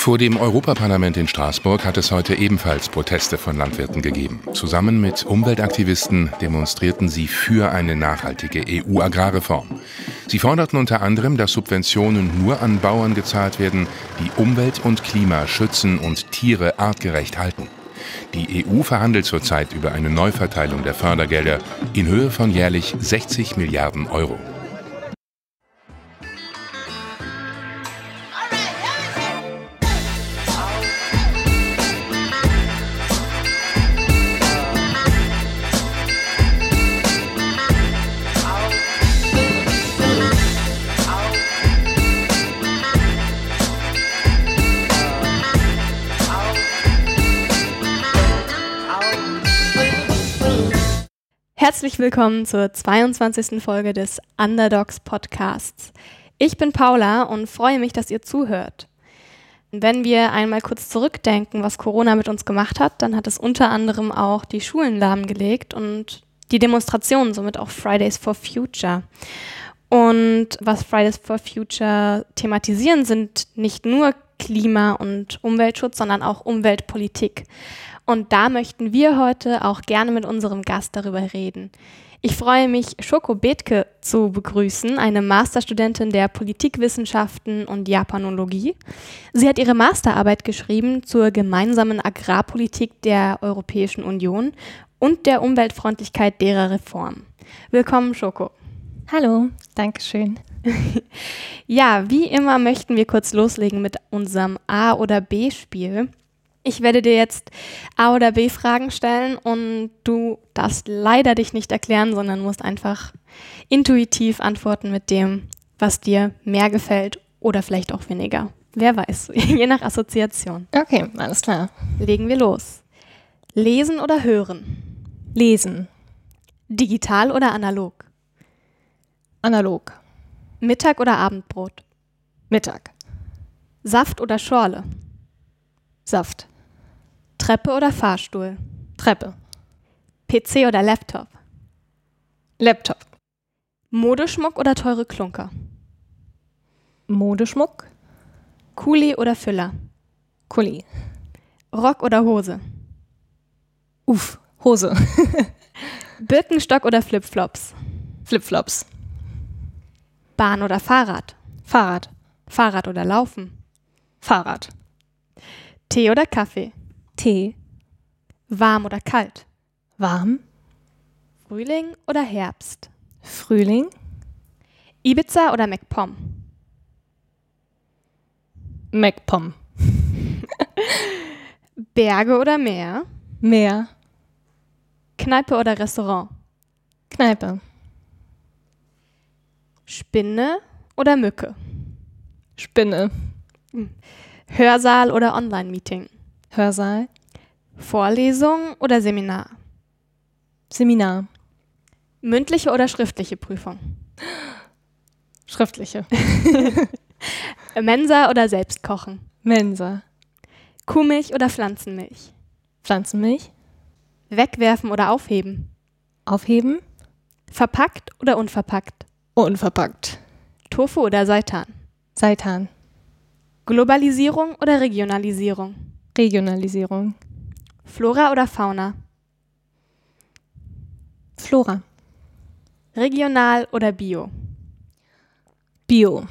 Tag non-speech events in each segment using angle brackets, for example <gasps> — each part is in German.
Vor dem Europaparlament in Straßburg hat es heute ebenfalls Proteste von Landwirten gegeben. Zusammen mit Umweltaktivisten demonstrierten sie für eine nachhaltige EU-Agrarreform. Sie forderten unter anderem, dass Subventionen nur an Bauern gezahlt werden, die Umwelt und Klima schützen und Tiere artgerecht halten. Die EU verhandelt zurzeit über eine Neuverteilung der Fördergelder in Höhe von jährlich 60 Milliarden Euro. Herzlich willkommen zur 22. Folge des Underdogs Podcasts. Ich bin Paula und freue mich, dass ihr zuhört. Wenn wir einmal kurz zurückdenken, was Corona mit uns gemacht hat, dann hat es unter anderem auch die Schulen lahmgelegt und die Demonstrationen, somit auch Fridays for Future. Und was Fridays for Future thematisieren, sind nicht nur Klima- und Umweltschutz, sondern auch Umweltpolitik. Und da möchten wir heute auch gerne mit unserem Gast darüber reden. Ich freue mich, Schoko Bethke zu begrüßen, eine Masterstudentin der Politikwissenschaften und Japanologie. Sie hat ihre Masterarbeit geschrieben zur gemeinsamen Agrarpolitik der Europäischen Union und der Umweltfreundlichkeit derer Reform. Willkommen, Schoko. Hallo, danke schön. <laughs> ja, wie immer möchten wir kurz loslegen mit unserem A- oder B-Spiel. Ich werde dir jetzt A oder B Fragen stellen und du darfst leider dich nicht erklären, sondern musst einfach intuitiv antworten mit dem, was dir mehr gefällt oder vielleicht auch weniger. Wer weiß, <laughs> je nach Assoziation. Okay, alles klar. Legen wir los. Lesen oder hören? Lesen. Digital oder analog? Analog. Mittag oder Abendbrot? Mittag. Saft oder Schorle? Saft. Treppe oder Fahrstuhl? Treppe. PC oder Laptop? Laptop. Modeschmuck oder teure Klunker? Modeschmuck. Kuli oder Füller? Kuli. Rock oder Hose? Uff, Hose. <laughs> Birkenstock oder Flipflops? Flipflops. Bahn oder Fahrrad? Fahrrad. Fahrrad oder Laufen? Fahrrad. Tee oder Kaffee? Tee. Warm oder kalt? Warm. Frühling oder Herbst? Frühling. Ibiza oder MacPom? MacPom. <laughs> Berge oder Meer? Meer. Kneipe oder Restaurant? Kneipe. Spinne oder Mücke? Spinne. Hörsaal oder Online-Meeting? Hörsaal. Vorlesung oder Seminar? Seminar. Mündliche oder schriftliche Prüfung? <gasps> Schriftliche. <laughs> Mensa oder Selbstkochen? Mensa. Kuhmilch oder Pflanzenmilch? Pflanzenmilch. Wegwerfen oder aufheben? Aufheben. Verpackt oder unverpackt? Unverpackt. Tofu oder Seitan? Seitan. Globalisierung oder Regionalisierung? Regionalisierung. Flora oder Fauna? Flora. Regional oder Bio? Bio.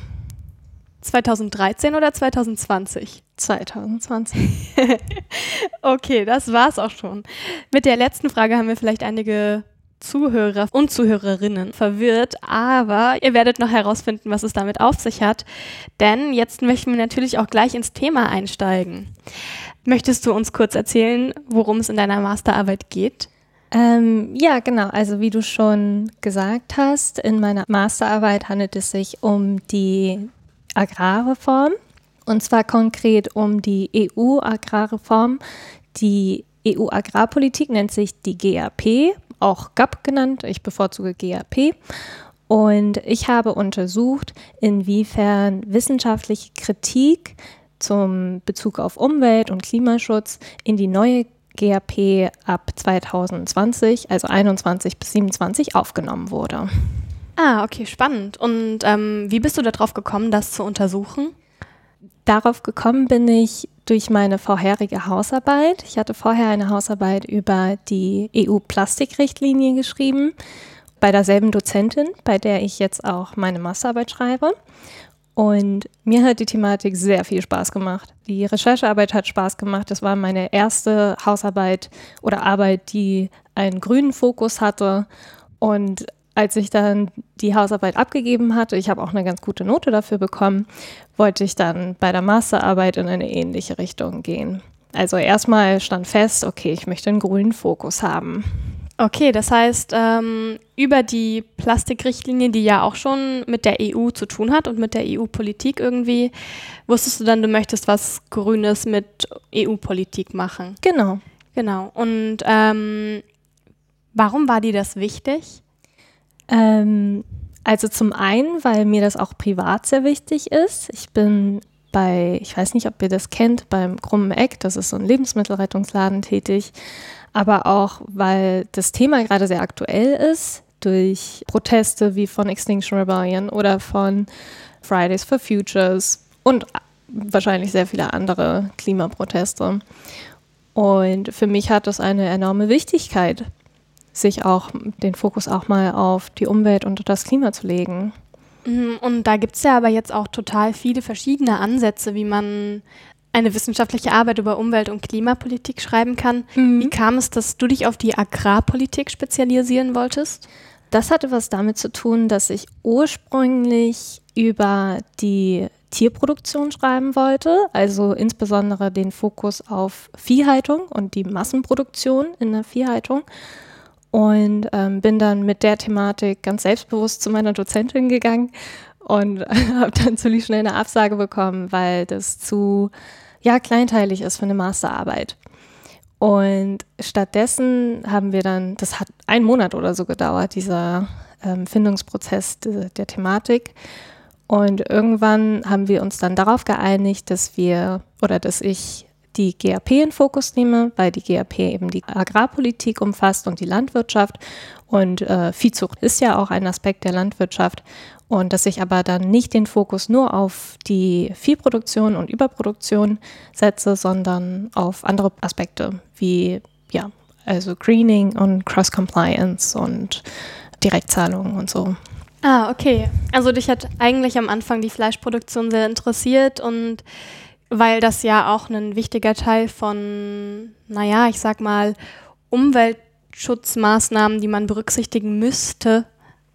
2013 oder 2020? 2020. <laughs> okay, das war's auch schon. Mit der letzten Frage haben wir vielleicht einige Zuhörer und Zuhörerinnen verwirrt, aber ihr werdet noch herausfinden, was es damit auf sich hat. Denn jetzt möchten wir natürlich auch gleich ins Thema einsteigen. Möchtest du uns kurz erzählen, worum es in deiner Masterarbeit geht? Ähm, ja, genau. Also wie du schon gesagt hast, in meiner Masterarbeit handelt es sich um die Agrarreform und zwar konkret um die EU-Agrarreform. Die EU-Agrarpolitik nennt sich die GAP, auch GAP genannt. Ich bevorzuge GAP. Und ich habe untersucht, inwiefern wissenschaftliche Kritik zum Bezug auf Umwelt und Klimaschutz in die neue GAP ab 2020, also 21 bis 27, aufgenommen wurde. Ah, okay, spannend. Und ähm, wie bist du darauf gekommen, das zu untersuchen? darauf gekommen bin ich durch meine vorherige Hausarbeit. Ich hatte vorher eine Hausarbeit über die EU-Plastikrichtlinie geschrieben, bei derselben Dozentin, bei der ich jetzt auch meine Masterarbeit schreibe. Und mir hat die Thematik sehr viel Spaß gemacht. Die Recherchearbeit hat Spaß gemacht. Das war meine erste Hausarbeit oder Arbeit, die einen grünen Fokus hatte. Und als ich dann die Hausarbeit abgegeben hatte, ich habe auch eine ganz gute Note dafür bekommen, wollte ich dann bei der Masterarbeit in eine ähnliche Richtung gehen. Also erstmal stand fest, okay, ich möchte einen grünen Fokus haben. Okay, das heißt, ähm, über die Plastikrichtlinie, die ja auch schon mit der EU zu tun hat und mit der EU-Politik irgendwie, wusstest du dann, du möchtest was Grünes mit EU-Politik machen? Genau. Genau. Und ähm, warum war dir das wichtig? Ähm, also zum einen, weil mir das auch privat sehr wichtig ist. Ich bin bei, ich weiß nicht, ob ihr das kennt, beim Krummen Eck, das ist so ein Lebensmittelrettungsladen tätig aber auch, weil das Thema gerade sehr aktuell ist durch Proteste wie von Extinction Rebellion oder von Fridays for Futures und wahrscheinlich sehr viele andere Klimaproteste. Und für mich hat das eine enorme Wichtigkeit, sich auch den Fokus auch mal auf die Umwelt und das Klima zu legen. Mhm, und da gibt es ja aber jetzt auch total viele verschiedene Ansätze, wie man eine wissenschaftliche Arbeit über Umwelt- und Klimapolitik schreiben kann. Mhm. Wie kam es, dass du dich auf die Agrarpolitik spezialisieren wolltest? Das hatte was damit zu tun, dass ich ursprünglich über die Tierproduktion schreiben wollte, also insbesondere den Fokus auf Viehhaltung und die Massenproduktion in der Viehhaltung. Und ähm, bin dann mit der Thematik ganz selbstbewusst zu meiner Dozentin gegangen und <laughs> habe dann ziemlich schnell eine Absage bekommen, weil das zu ja, kleinteilig ist für eine Masterarbeit. Und stattdessen haben wir dann, das hat einen Monat oder so gedauert, dieser ähm, Findungsprozess de, der Thematik. Und irgendwann haben wir uns dann darauf geeinigt, dass wir oder dass ich die GAP in Fokus nehme, weil die GAP eben die Agrarpolitik umfasst und die Landwirtschaft. Und äh, Viehzucht ist ja auch ein Aspekt der Landwirtschaft. Und dass ich aber dann nicht den Fokus nur auf die Viehproduktion und Überproduktion setze, sondern auf andere Aspekte wie, ja, also Greening und Cross-Compliance und Direktzahlungen und so. Ah, okay. Also dich hat eigentlich am Anfang die Fleischproduktion sehr interessiert und weil das ja auch ein wichtiger Teil von, naja, ich sag mal, Umweltschutzmaßnahmen, die man berücksichtigen müsste,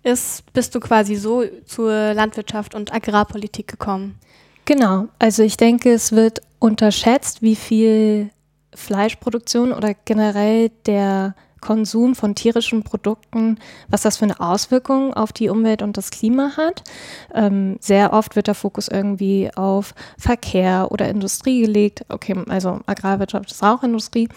ist, bist du quasi so zur Landwirtschaft und Agrarpolitik gekommen? Genau, also ich denke, es wird unterschätzt, wie viel Fleischproduktion oder generell der Konsum von tierischen Produkten, was das für eine Auswirkung auf die Umwelt und das Klima hat. Ähm, sehr oft wird der Fokus irgendwie auf Verkehr oder Industrie gelegt. Okay, also Agrarwirtschaft ist auch Industrie,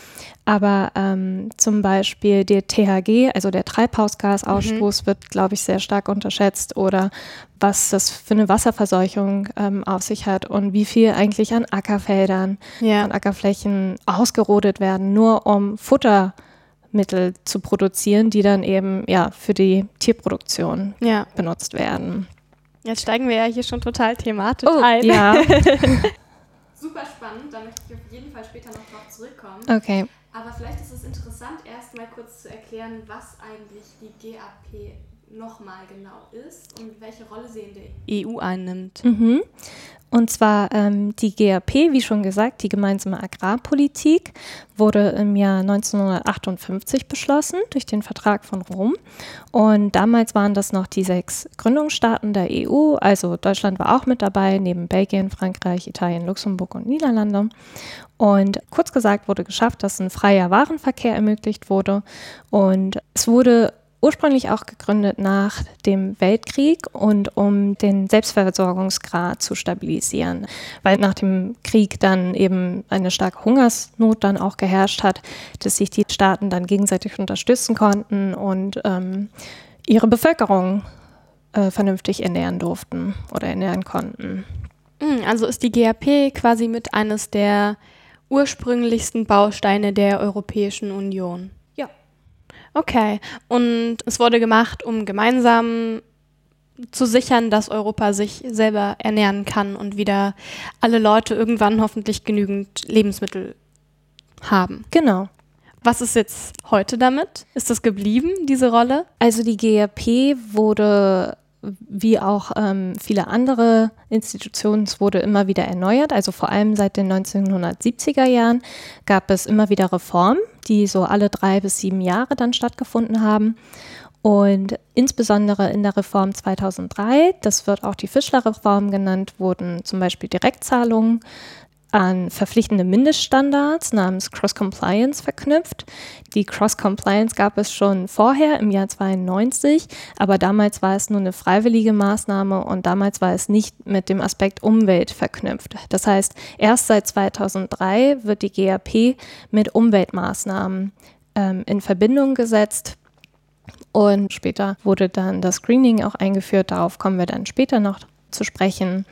aber ähm, zum Beispiel der THG, also der Treibhausgasausstoß, mhm. wird, glaube ich, sehr stark unterschätzt oder was das für eine Wasserverseuchung ähm, auf sich hat und wie viel eigentlich an Ackerfeldern, ja. an Ackerflächen ausgerodet werden, nur um Futter zu Mittel zu produzieren, die dann eben ja für die Tierproduktion ja. benutzt werden. Jetzt steigen wir ja hier schon total thematisch oh, ein. Ja. <laughs> Super spannend, da möchte ich auf jeden Fall später noch drauf zurückkommen. Okay. Aber vielleicht ist es interessant, erst mal kurz zu erklären, was eigentlich die GAP nochmal genau ist und welche Rolle sie in der EU einnimmt. Mhm. Und zwar ähm, die GAP, wie schon gesagt, die gemeinsame Agrarpolitik, wurde im Jahr 1958 beschlossen durch den Vertrag von Rom. Und damals waren das noch die sechs Gründungsstaaten der EU. Also Deutschland war auch mit dabei, neben Belgien, Frankreich, Italien, Luxemburg und Niederlande. Und kurz gesagt wurde geschafft, dass ein freier Warenverkehr ermöglicht wurde. Und es wurde ursprünglich auch gegründet nach dem Weltkrieg und um den Selbstversorgungsgrad zu stabilisieren, weil nach dem Krieg dann eben eine starke Hungersnot dann auch geherrscht hat, dass sich die Staaten dann gegenseitig unterstützen konnten und ähm, ihre Bevölkerung äh, vernünftig ernähren durften oder ernähren konnten. Hm, also ist die GAP quasi mit eines der ursprünglichsten Bausteine der Europäischen Union. Okay. Und es wurde gemacht, um gemeinsam zu sichern, dass Europa sich selber ernähren kann und wieder alle Leute irgendwann hoffentlich genügend Lebensmittel haben. Genau. Was ist jetzt heute damit? Ist das geblieben, diese Rolle? Also die GRP wurde wie auch ähm, viele andere Institutionen, wurde immer wieder erneuert. Also vor allem seit den 1970er Jahren gab es immer wieder Reformen, die so alle drei bis sieben Jahre dann stattgefunden haben. Und insbesondere in der Reform 2003, das wird auch die Fischler-Reform genannt, wurden zum Beispiel Direktzahlungen an verpflichtende Mindeststandards namens Cross-Compliance verknüpft. Die Cross-Compliance gab es schon vorher im Jahr 92, aber damals war es nur eine freiwillige Maßnahme und damals war es nicht mit dem Aspekt Umwelt verknüpft. Das heißt, erst seit 2003 wird die GAP mit Umweltmaßnahmen ähm, in Verbindung gesetzt. Und später wurde dann das Screening auch eingeführt. Darauf kommen wir dann später noch zu sprechen.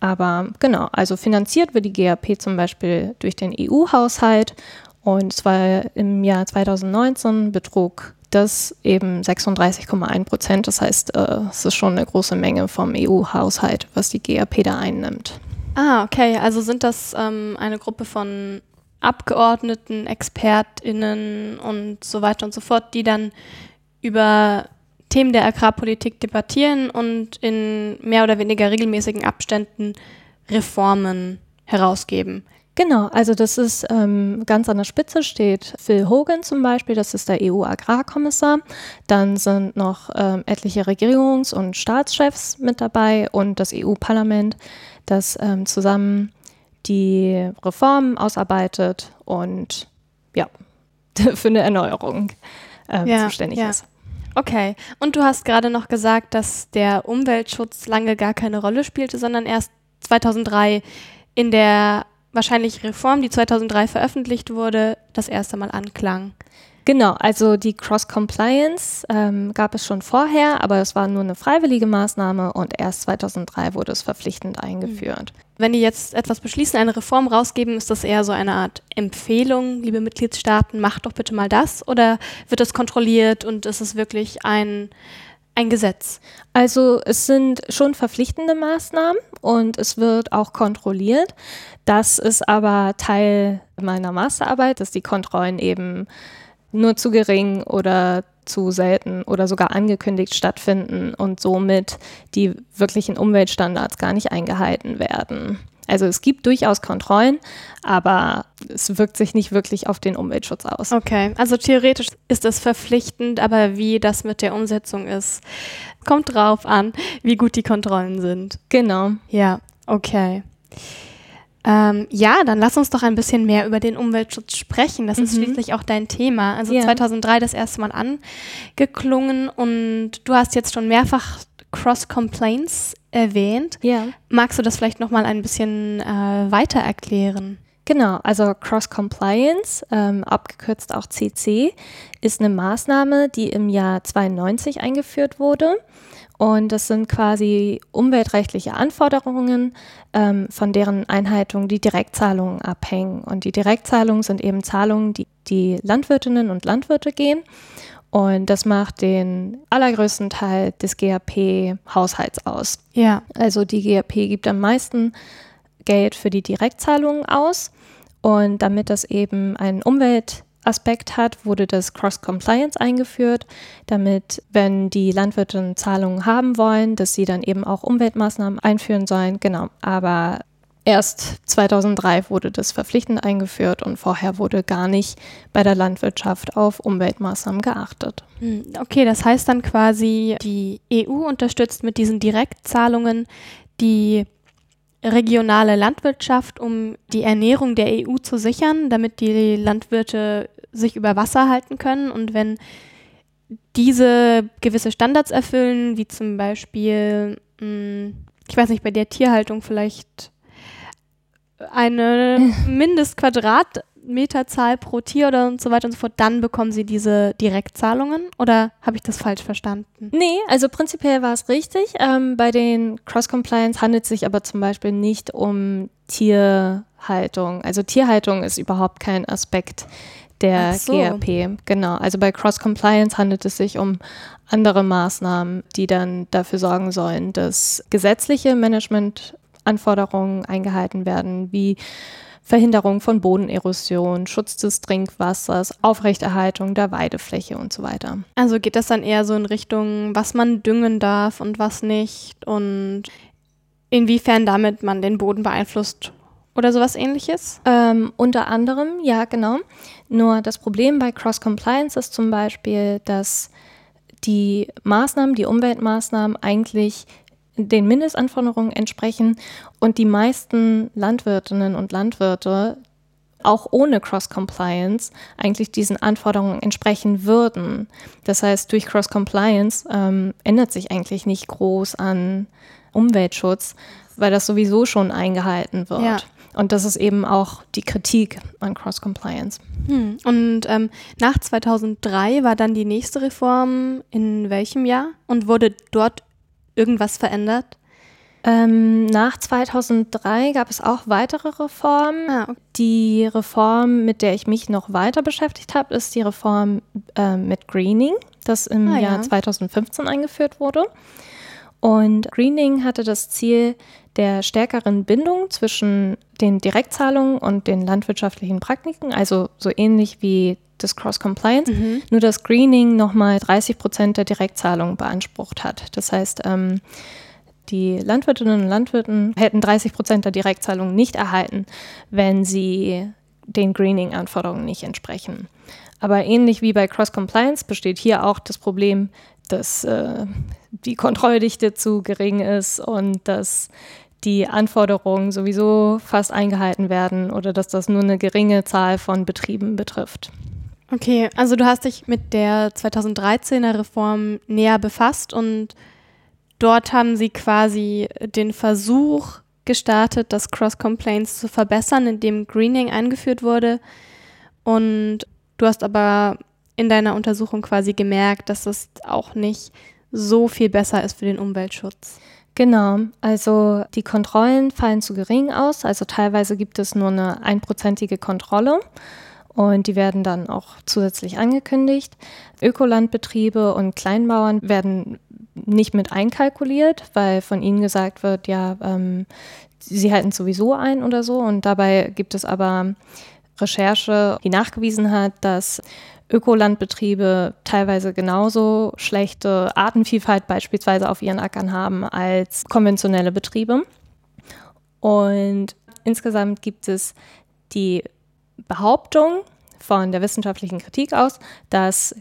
Aber genau, also finanziert wird die GAP zum Beispiel durch den EU-Haushalt und zwar im Jahr 2019 betrug das eben 36,1 Prozent. Das heißt, äh, es ist schon eine große Menge vom EU-Haushalt, was die GAP da einnimmt. Ah, okay. Also sind das ähm, eine Gruppe von Abgeordneten, ExpertInnen und so weiter und so fort, die dann über Themen der Agrarpolitik debattieren und in mehr oder weniger regelmäßigen Abständen Reformen herausgeben. Genau, also das ist ähm, ganz an der Spitze steht Phil Hogan zum Beispiel, das ist der EU-Agrarkommissar. Dann sind noch ähm, etliche Regierungs- und Staatschefs mit dabei und das EU-Parlament, das ähm, zusammen die Reformen ausarbeitet und ja, <laughs> für eine Erneuerung äh, ja, zuständig ja. ist. Okay, und du hast gerade noch gesagt, dass der Umweltschutz lange gar keine Rolle spielte, sondern erst 2003 in der wahrscheinlich Reform, die 2003 veröffentlicht wurde, das erste Mal anklang. Genau, also die Cross-Compliance ähm, gab es schon vorher, aber es war nur eine freiwillige Maßnahme und erst 2003 wurde es verpflichtend eingeführt. Mhm wenn die jetzt etwas beschließen, eine Reform rausgeben, ist das eher so eine Art Empfehlung, liebe Mitgliedstaaten, macht doch bitte mal das? Oder wird das kontrolliert und ist es wirklich ein, ein Gesetz? Also es sind schon verpflichtende Maßnahmen und es wird auch kontrolliert. Das ist aber Teil meiner Masterarbeit, dass die Kontrollen eben nur zu gering oder zu selten oder sogar angekündigt stattfinden und somit die wirklichen Umweltstandards gar nicht eingehalten werden. Also es gibt durchaus Kontrollen, aber es wirkt sich nicht wirklich auf den Umweltschutz aus. Okay, also theoretisch ist es verpflichtend, aber wie das mit der Umsetzung ist, kommt drauf an, wie gut die Kontrollen sind. Genau. Ja, okay. Ähm, ja, dann lass uns doch ein bisschen mehr über den Umweltschutz sprechen. Das mhm. ist schließlich auch dein Thema. Also ja. 2003 das erste Mal angeklungen und du hast jetzt schon mehrfach Cross-Complaints erwähnt. Ja. Magst du das vielleicht nochmal ein bisschen äh, weiter erklären? Genau, also Cross-Compliance, ähm, abgekürzt auch CC, ist eine Maßnahme, die im Jahr 92 eingeführt wurde. Und das sind quasi umweltrechtliche Anforderungen, ähm, von deren Einhaltung die Direktzahlungen abhängen. Und die Direktzahlungen sind eben Zahlungen, die die Landwirtinnen und Landwirte gehen. Und das macht den allergrößten Teil des GAP-Haushalts aus. Ja. Also die GAP gibt am meisten Geld für die Direktzahlungen aus. Und damit das eben einen Umwelt Aspekt hat, wurde das Cross-Compliance eingeführt, damit, wenn die Landwirte Zahlungen haben wollen, dass sie dann eben auch Umweltmaßnahmen einführen sollen. Genau, aber erst 2003 wurde das verpflichtend eingeführt und vorher wurde gar nicht bei der Landwirtschaft auf Umweltmaßnahmen geachtet. Hm, okay, das heißt dann quasi, die EU unterstützt mit diesen Direktzahlungen die regionale Landwirtschaft, um die Ernährung der EU zu sichern, damit die Landwirte sich über Wasser halten können. Und wenn diese gewisse Standards erfüllen, wie zum Beispiel, hm, ich weiß nicht, bei der Tierhaltung vielleicht eine <laughs> Mindestquadratmeterzahl pro Tier oder und so weiter und so fort, dann bekommen sie diese Direktzahlungen oder habe ich das falsch verstanden? Nee, also prinzipiell war es richtig. Ähm, bei den Cross-Compliance handelt es sich aber zum Beispiel nicht um Tierhaltung. Also Tierhaltung ist überhaupt kein Aspekt der so. GRP. Genau. Also bei Cross Compliance handelt es sich um andere Maßnahmen, die dann dafür sorgen sollen, dass gesetzliche Managementanforderungen eingehalten werden, wie Verhinderung von Bodenerosion, Schutz des Trinkwassers, Aufrechterhaltung der Weidefläche und so weiter. Also geht das dann eher so in Richtung, was man düngen darf und was nicht und inwiefern damit man den Boden beeinflusst oder sowas ähnliches? Ähm, unter anderem, ja, genau. Nur das Problem bei Cross-Compliance ist zum Beispiel, dass die Maßnahmen, die Umweltmaßnahmen eigentlich den Mindestanforderungen entsprechen und die meisten Landwirtinnen und Landwirte auch ohne Cross-Compliance eigentlich diesen Anforderungen entsprechen würden. Das heißt, durch Cross-Compliance ähm, ändert sich eigentlich nicht groß an Umweltschutz, weil das sowieso schon eingehalten wird. Ja. Und das ist eben auch die Kritik an Cross-Compliance. Hm. Und ähm, nach 2003 war dann die nächste Reform in welchem Jahr? Und wurde dort irgendwas verändert? Ähm, nach 2003 gab es auch weitere Reformen. Ah, okay. Die Reform, mit der ich mich noch weiter beschäftigt habe, ist die Reform äh, mit Greening, das im Ah, Jahr ja. 2015 eingeführt wurde. Und Greening hatte das Ziel der stärkeren Bindung zwischen den Direktzahlungen und den landwirtschaftlichen Praktiken, also so ähnlich wie das Cross-Compliance, Mhm. nur dass Greening nochmal 30 Prozent der Direktzahlungen beansprucht hat. Das heißt, ähm, die Landwirtinnen und Landwirten hätten 30 Prozent der Direktzahlungen nicht erhalten, wenn sie den Greening-Anforderungen nicht entsprechen. Aber ähnlich wie bei Cross-Compliance besteht hier auch das Problem, dass äh, die Kontrolldichte zu gering ist und dass die Anforderungen sowieso fast eingehalten werden oder dass das nur eine geringe Zahl von Betrieben betrifft. Okay, also du hast dich mit der 2013er Reform näher befasst und dort haben sie quasi den Versuch gestartet, das Cross-Complaints zu verbessern, indem Greening eingeführt wurde. Und du hast aber in deiner Untersuchung quasi gemerkt, dass das auch nicht so viel besser ist für den Umweltschutz. Genau, also die Kontrollen fallen zu gering aus. Also teilweise gibt es nur eine einprozentige Kontrolle und die werden dann auch zusätzlich angekündigt. Ökolandbetriebe und Kleinbauern werden nicht mit einkalkuliert, weil von ihnen gesagt wird, ja, ähm, sie halten sowieso ein oder so. Und dabei gibt es aber Recherche, die nachgewiesen hat, dass Ökolandbetriebe teilweise genauso schlechte Artenvielfalt beispielsweise auf ihren Ackern haben als konventionelle Betriebe. Und insgesamt gibt es die Behauptung von der wissenschaftlichen Kritik aus, dass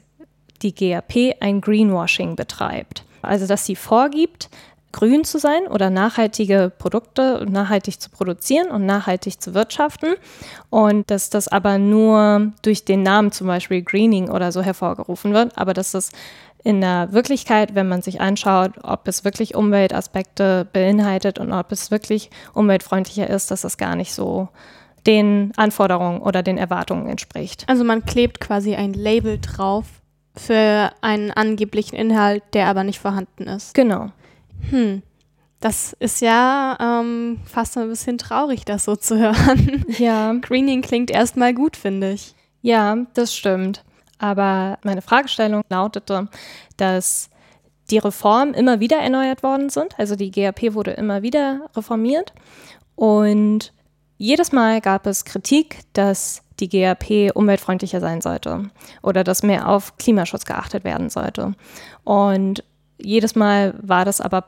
die GAP ein Greenwashing betreibt. Also dass sie vorgibt, grün zu sein oder nachhaltige Produkte nachhaltig zu produzieren und nachhaltig zu wirtschaften und dass das aber nur durch den Namen zum Beispiel Greening oder so hervorgerufen wird, aber dass das in der Wirklichkeit, wenn man sich anschaut, ob es wirklich Umweltaspekte beinhaltet und ob es wirklich umweltfreundlicher ist, dass das gar nicht so den Anforderungen oder den Erwartungen entspricht. Also man klebt quasi ein Label drauf für einen angeblichen Inhalt, der aber nicht vorhanden ist. Genau. Hm. Das ist ja ähm, fast ein bisschen traurig, das so zu <laughs> hören. Ja, Greening klingt erstmal gut, finde ich. ja, das stimmt. Aber meine Fragestellung lautete, dass die Reformen immer wieder erneuert worden sind. Also die GAP wurde immer wieder reformiert. Und jedes Mal gab es Kritik, dass die GAP umweltfreundlicher sein sollte oder dass mehr auf Klimaschutz geachtet werden sollte. Und jedes Mal war das aber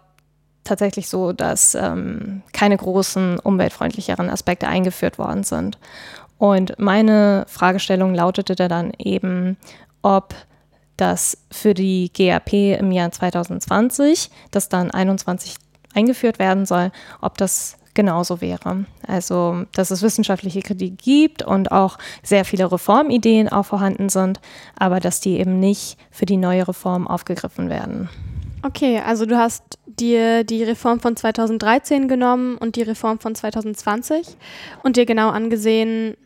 tatsächlich so, dass ähm, keine großen umweltfreundlicheren Aspekte eingeführt worden sind. Und meine Fragestellung lautete da dann eben, ob das für die GAP im Jahr 2020, das dann 21 eingeführt werden soll, ob das genauso wäre. Also, dass es wissenschaftliche Kritik gibt und auch sehr viele Reformideen auch vorhanden sind, aber dass die eben nicht für die neue Reform aufgegriffen werden. Okay, also du hast dir die Reform von 2013 genommen und die Reform von 2020 und dir genau angesehen,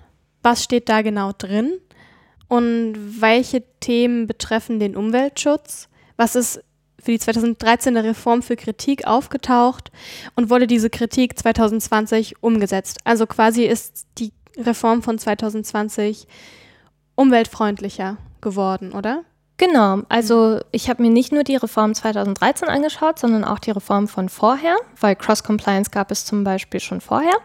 was steht da genau drin und welche Themen betreffen den Umweltschutz, was ist für die 2013er Reform für Kritik aufgetaucht und wurde diese Kritik 2020 umgesetzt. Also quasi ist die Reform von 2020 umweltfreundlicher geworden, oder? Genau, also ich habe mir nicht nur die Reform 2013 angeschaut, sondern auch die Reform von vorher, weil Cross-Compliance gab es zum Beispiel schon vorher.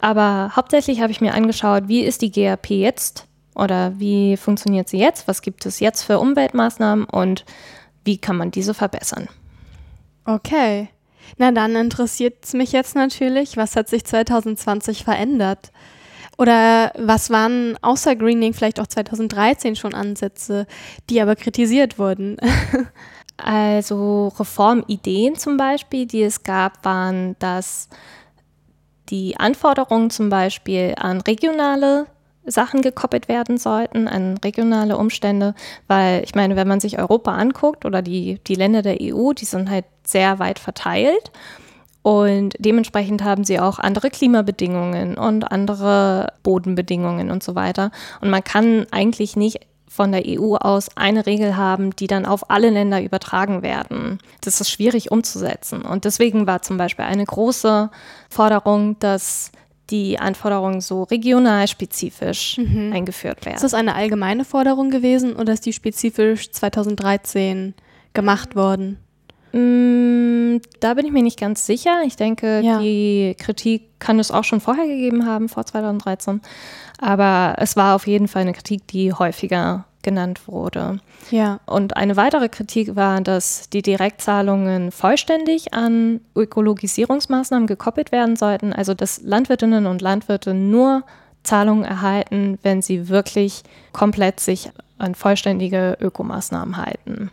Aber hauptsächlich habe ich mir angeschaut, wie ist die GAP jetzt oder wie funktioniert sie jetzt, was gibt es jetzt für Umweltmaßnahmen und wie kann man diese verbessern. Okay, na dann interessiert es mich jetzt natürlich, was hat sich 2020 verändert? Oder was waren außer Greening vielleicht auch 2013 schon Ansätze, die aber kritisiert wurden? <laughs> also Reformideen zum Beispiel, die es gab, waren, dass die Anforderungen zum Beispiel an regionale Sachen gekoppelt werden sollten, an regionale Umstände, weil ich meine, wenn man sich Europa anguckt oder die, die Länder der EU, die sind halt sehr weit verteilt und dementsprechend haben sie auch andere Klimabedingungen und andere Bodenbedingungen und so weiter. Und man kann eigentlich nicht von der EU aus eine Regel haben, die dann auf alle Länder übertragen werden. Das ist schwierig umzusetzen. Und deswegen war zum Beispiel eine große Forderung, dass die Anforderungen so regional spezifisch mhm. eingeführt werden. Ist das eine allgemeine Forderung gewesen oder ist die spezifisch 2013 gemacht worden? Mm, da bin ich mir nicht ganz sicher. Ich denke, ja. die Kritik kann es auch schon vorher gegeben haben, vor 2013. Aber es war auf jeden Fall eine Kritik, die häufiger genannt wurde. Ja. Und eine weitere Kritik war, dass die Direktzahlungen vollständig an Ökologisierungsmaßnahmen gekoppelt werden sollten. Also dass Landwirtinnen und Landwirte nur Zahlungen erhalten, wenn sie wirklich komplett sich an vollständige Ökomaßnahmen halten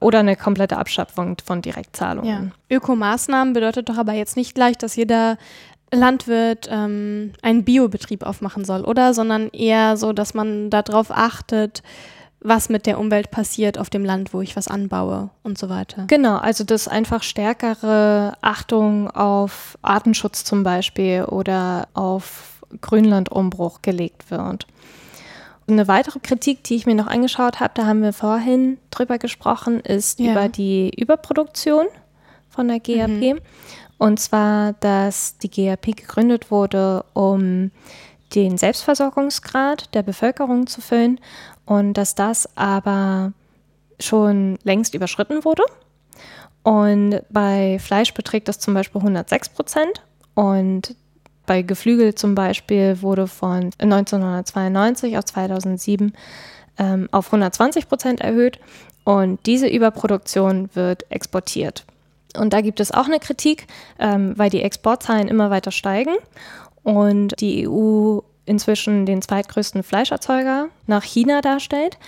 oder eine komplette Abschöpfung von Direktzahlungen. Ja. Ökomaßnahmen bedeutet doch aber jetzt nicht gleich, dass jeder Landwirt ähm, einen Biobetrieb aufmachen soll, oder? Sondern eher so, dass man darauf achtet, was mit der Umwelt passiert auf dem Land, wo ich was anbaue und so weiter. Genau, also dass einfach stärkere Achtung auf Artenschutz zum Beispiel oder auf Grünlandumbruch gelegt wird. Eine weitere Kritik, die ich mir noch angeschaut habe, da haben wir vorhin drüber gesprochen, ist ja. über die Überproduktion von der GAP. Mhm. Und zwar, dass die GAP gegründet wurde, um den Selbstversorgungsgrad der Bevölkerung zu füllen und dass das aber schon längst überschritten wurde. Und bei Fleisch beträgt das zum Beispiel 106 Prozent und bei Geflügel zum Beispiel wurde von 1992 auf 2007 ähm, auf 120 Prozent erhöht und diese Überproduktion wird exportiert. Und da gibt es auch eine Kritik, ähm, weil die Exportzahlen immer weiter steigen und die EU inzwischen den zweitgrößten Fleischerzeuger nach China darstellt.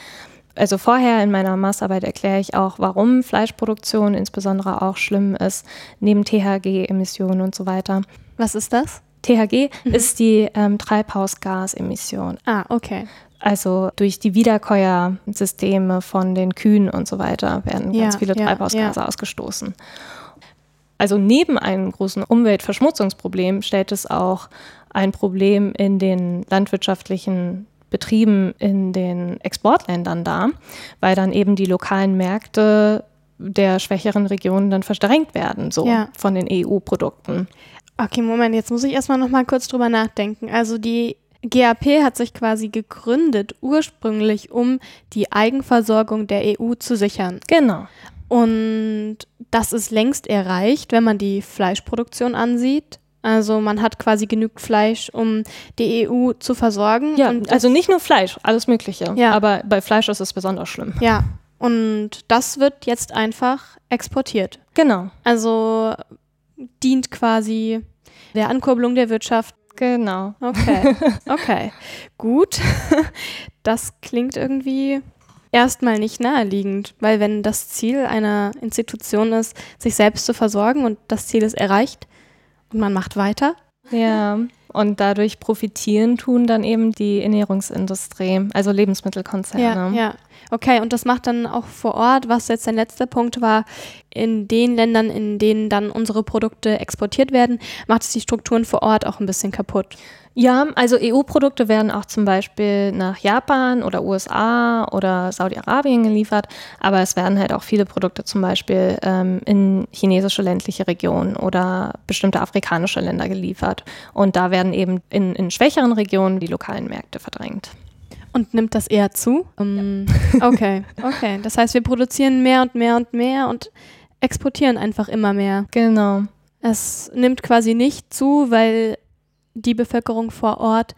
Also vorher in meiner Masterarbeit erkläre ich auch, warum Fleischproduktion insbesondere auch schlimm ist, neben THG-Emissionen und so weiter. Was ist das? THG mhm. ist die ähm, Treibhausgasemission. Ah, okay. Also durch die Wiederkäuersysteme von den Kühen und so weiter werden ja, ganz viele ja, Treibhausgase ja. ausgestoßen. Also neben einem großen Umweltverschmutzungsproblem stellt es auch ein Problem in den landwirtschaftlichen Betrieben in den Exportländern dar, weil dann eben die lokalen Märkte der schwächeren Regionen dann verdrängt werden, so ja. von den EU-Produkten. Okay, Moment, jetzt muss ich erstmal noch mal kurz drüber nachdenken. Also die GAP hat sich quasi gegründet ursprünglich, um die Eigenversorgung der EU zu sichern. Genau. Und das ist längst erreicht, wenn man die Fleischproduktion ansieht. Also man hat quasi genügend Fleisch, um die EU zu versorgen. Ja, also nicht nur Fleisch, alles Mögliche. Ja. Aber bei Fleisch ist es besonders schlimm. Ja, und das wird jetzt einfach exportiert. Genau. Also dient quasi der Ankurbelung der Wirtschaft. Genau. Okay. <laughs> Okay. Gut. Das klingt irgendwie erstmal nicht naheliegend, weil wenn das Ziel einer Institution ist, sich selbst zu versorgen und das Ziel ist erreicht und man macht weiter. Ja. <laughs> Und dadurch profitieren tun dann eben die Ernährungsindustrie, also Lebensmittelkonzerne. Ja, ja. Okay, und das macht dann auch vor Ort, was jetzt der letzte Punkt war, in den Ländern, in denen dann unsere Produkte exportiert werden, macht es die Strukturen vor Ort auch ein bisschen kaputt. Ja, also EU-Produkte werden auch zum Beispiel nach Japan oder USA oder Saudi-Arabien geliefert, aber es werden halt auch viele Produkte zum Beispiel ähm, in chinesische ländliche Regionen oder bestimmte afrikanische Länder geliefert. Und da werden eben in, in schwächeren Regionen die lokalen Märkte verdrängt. Und nimmt das eher zu? Um, okay, okay. Das heißt, wir produzieren mehr und mehr und mehr und exportieren einfach immer mehr. Genau. Es nimmt quasi nicht zu, weil die Bevölkerung vor Ort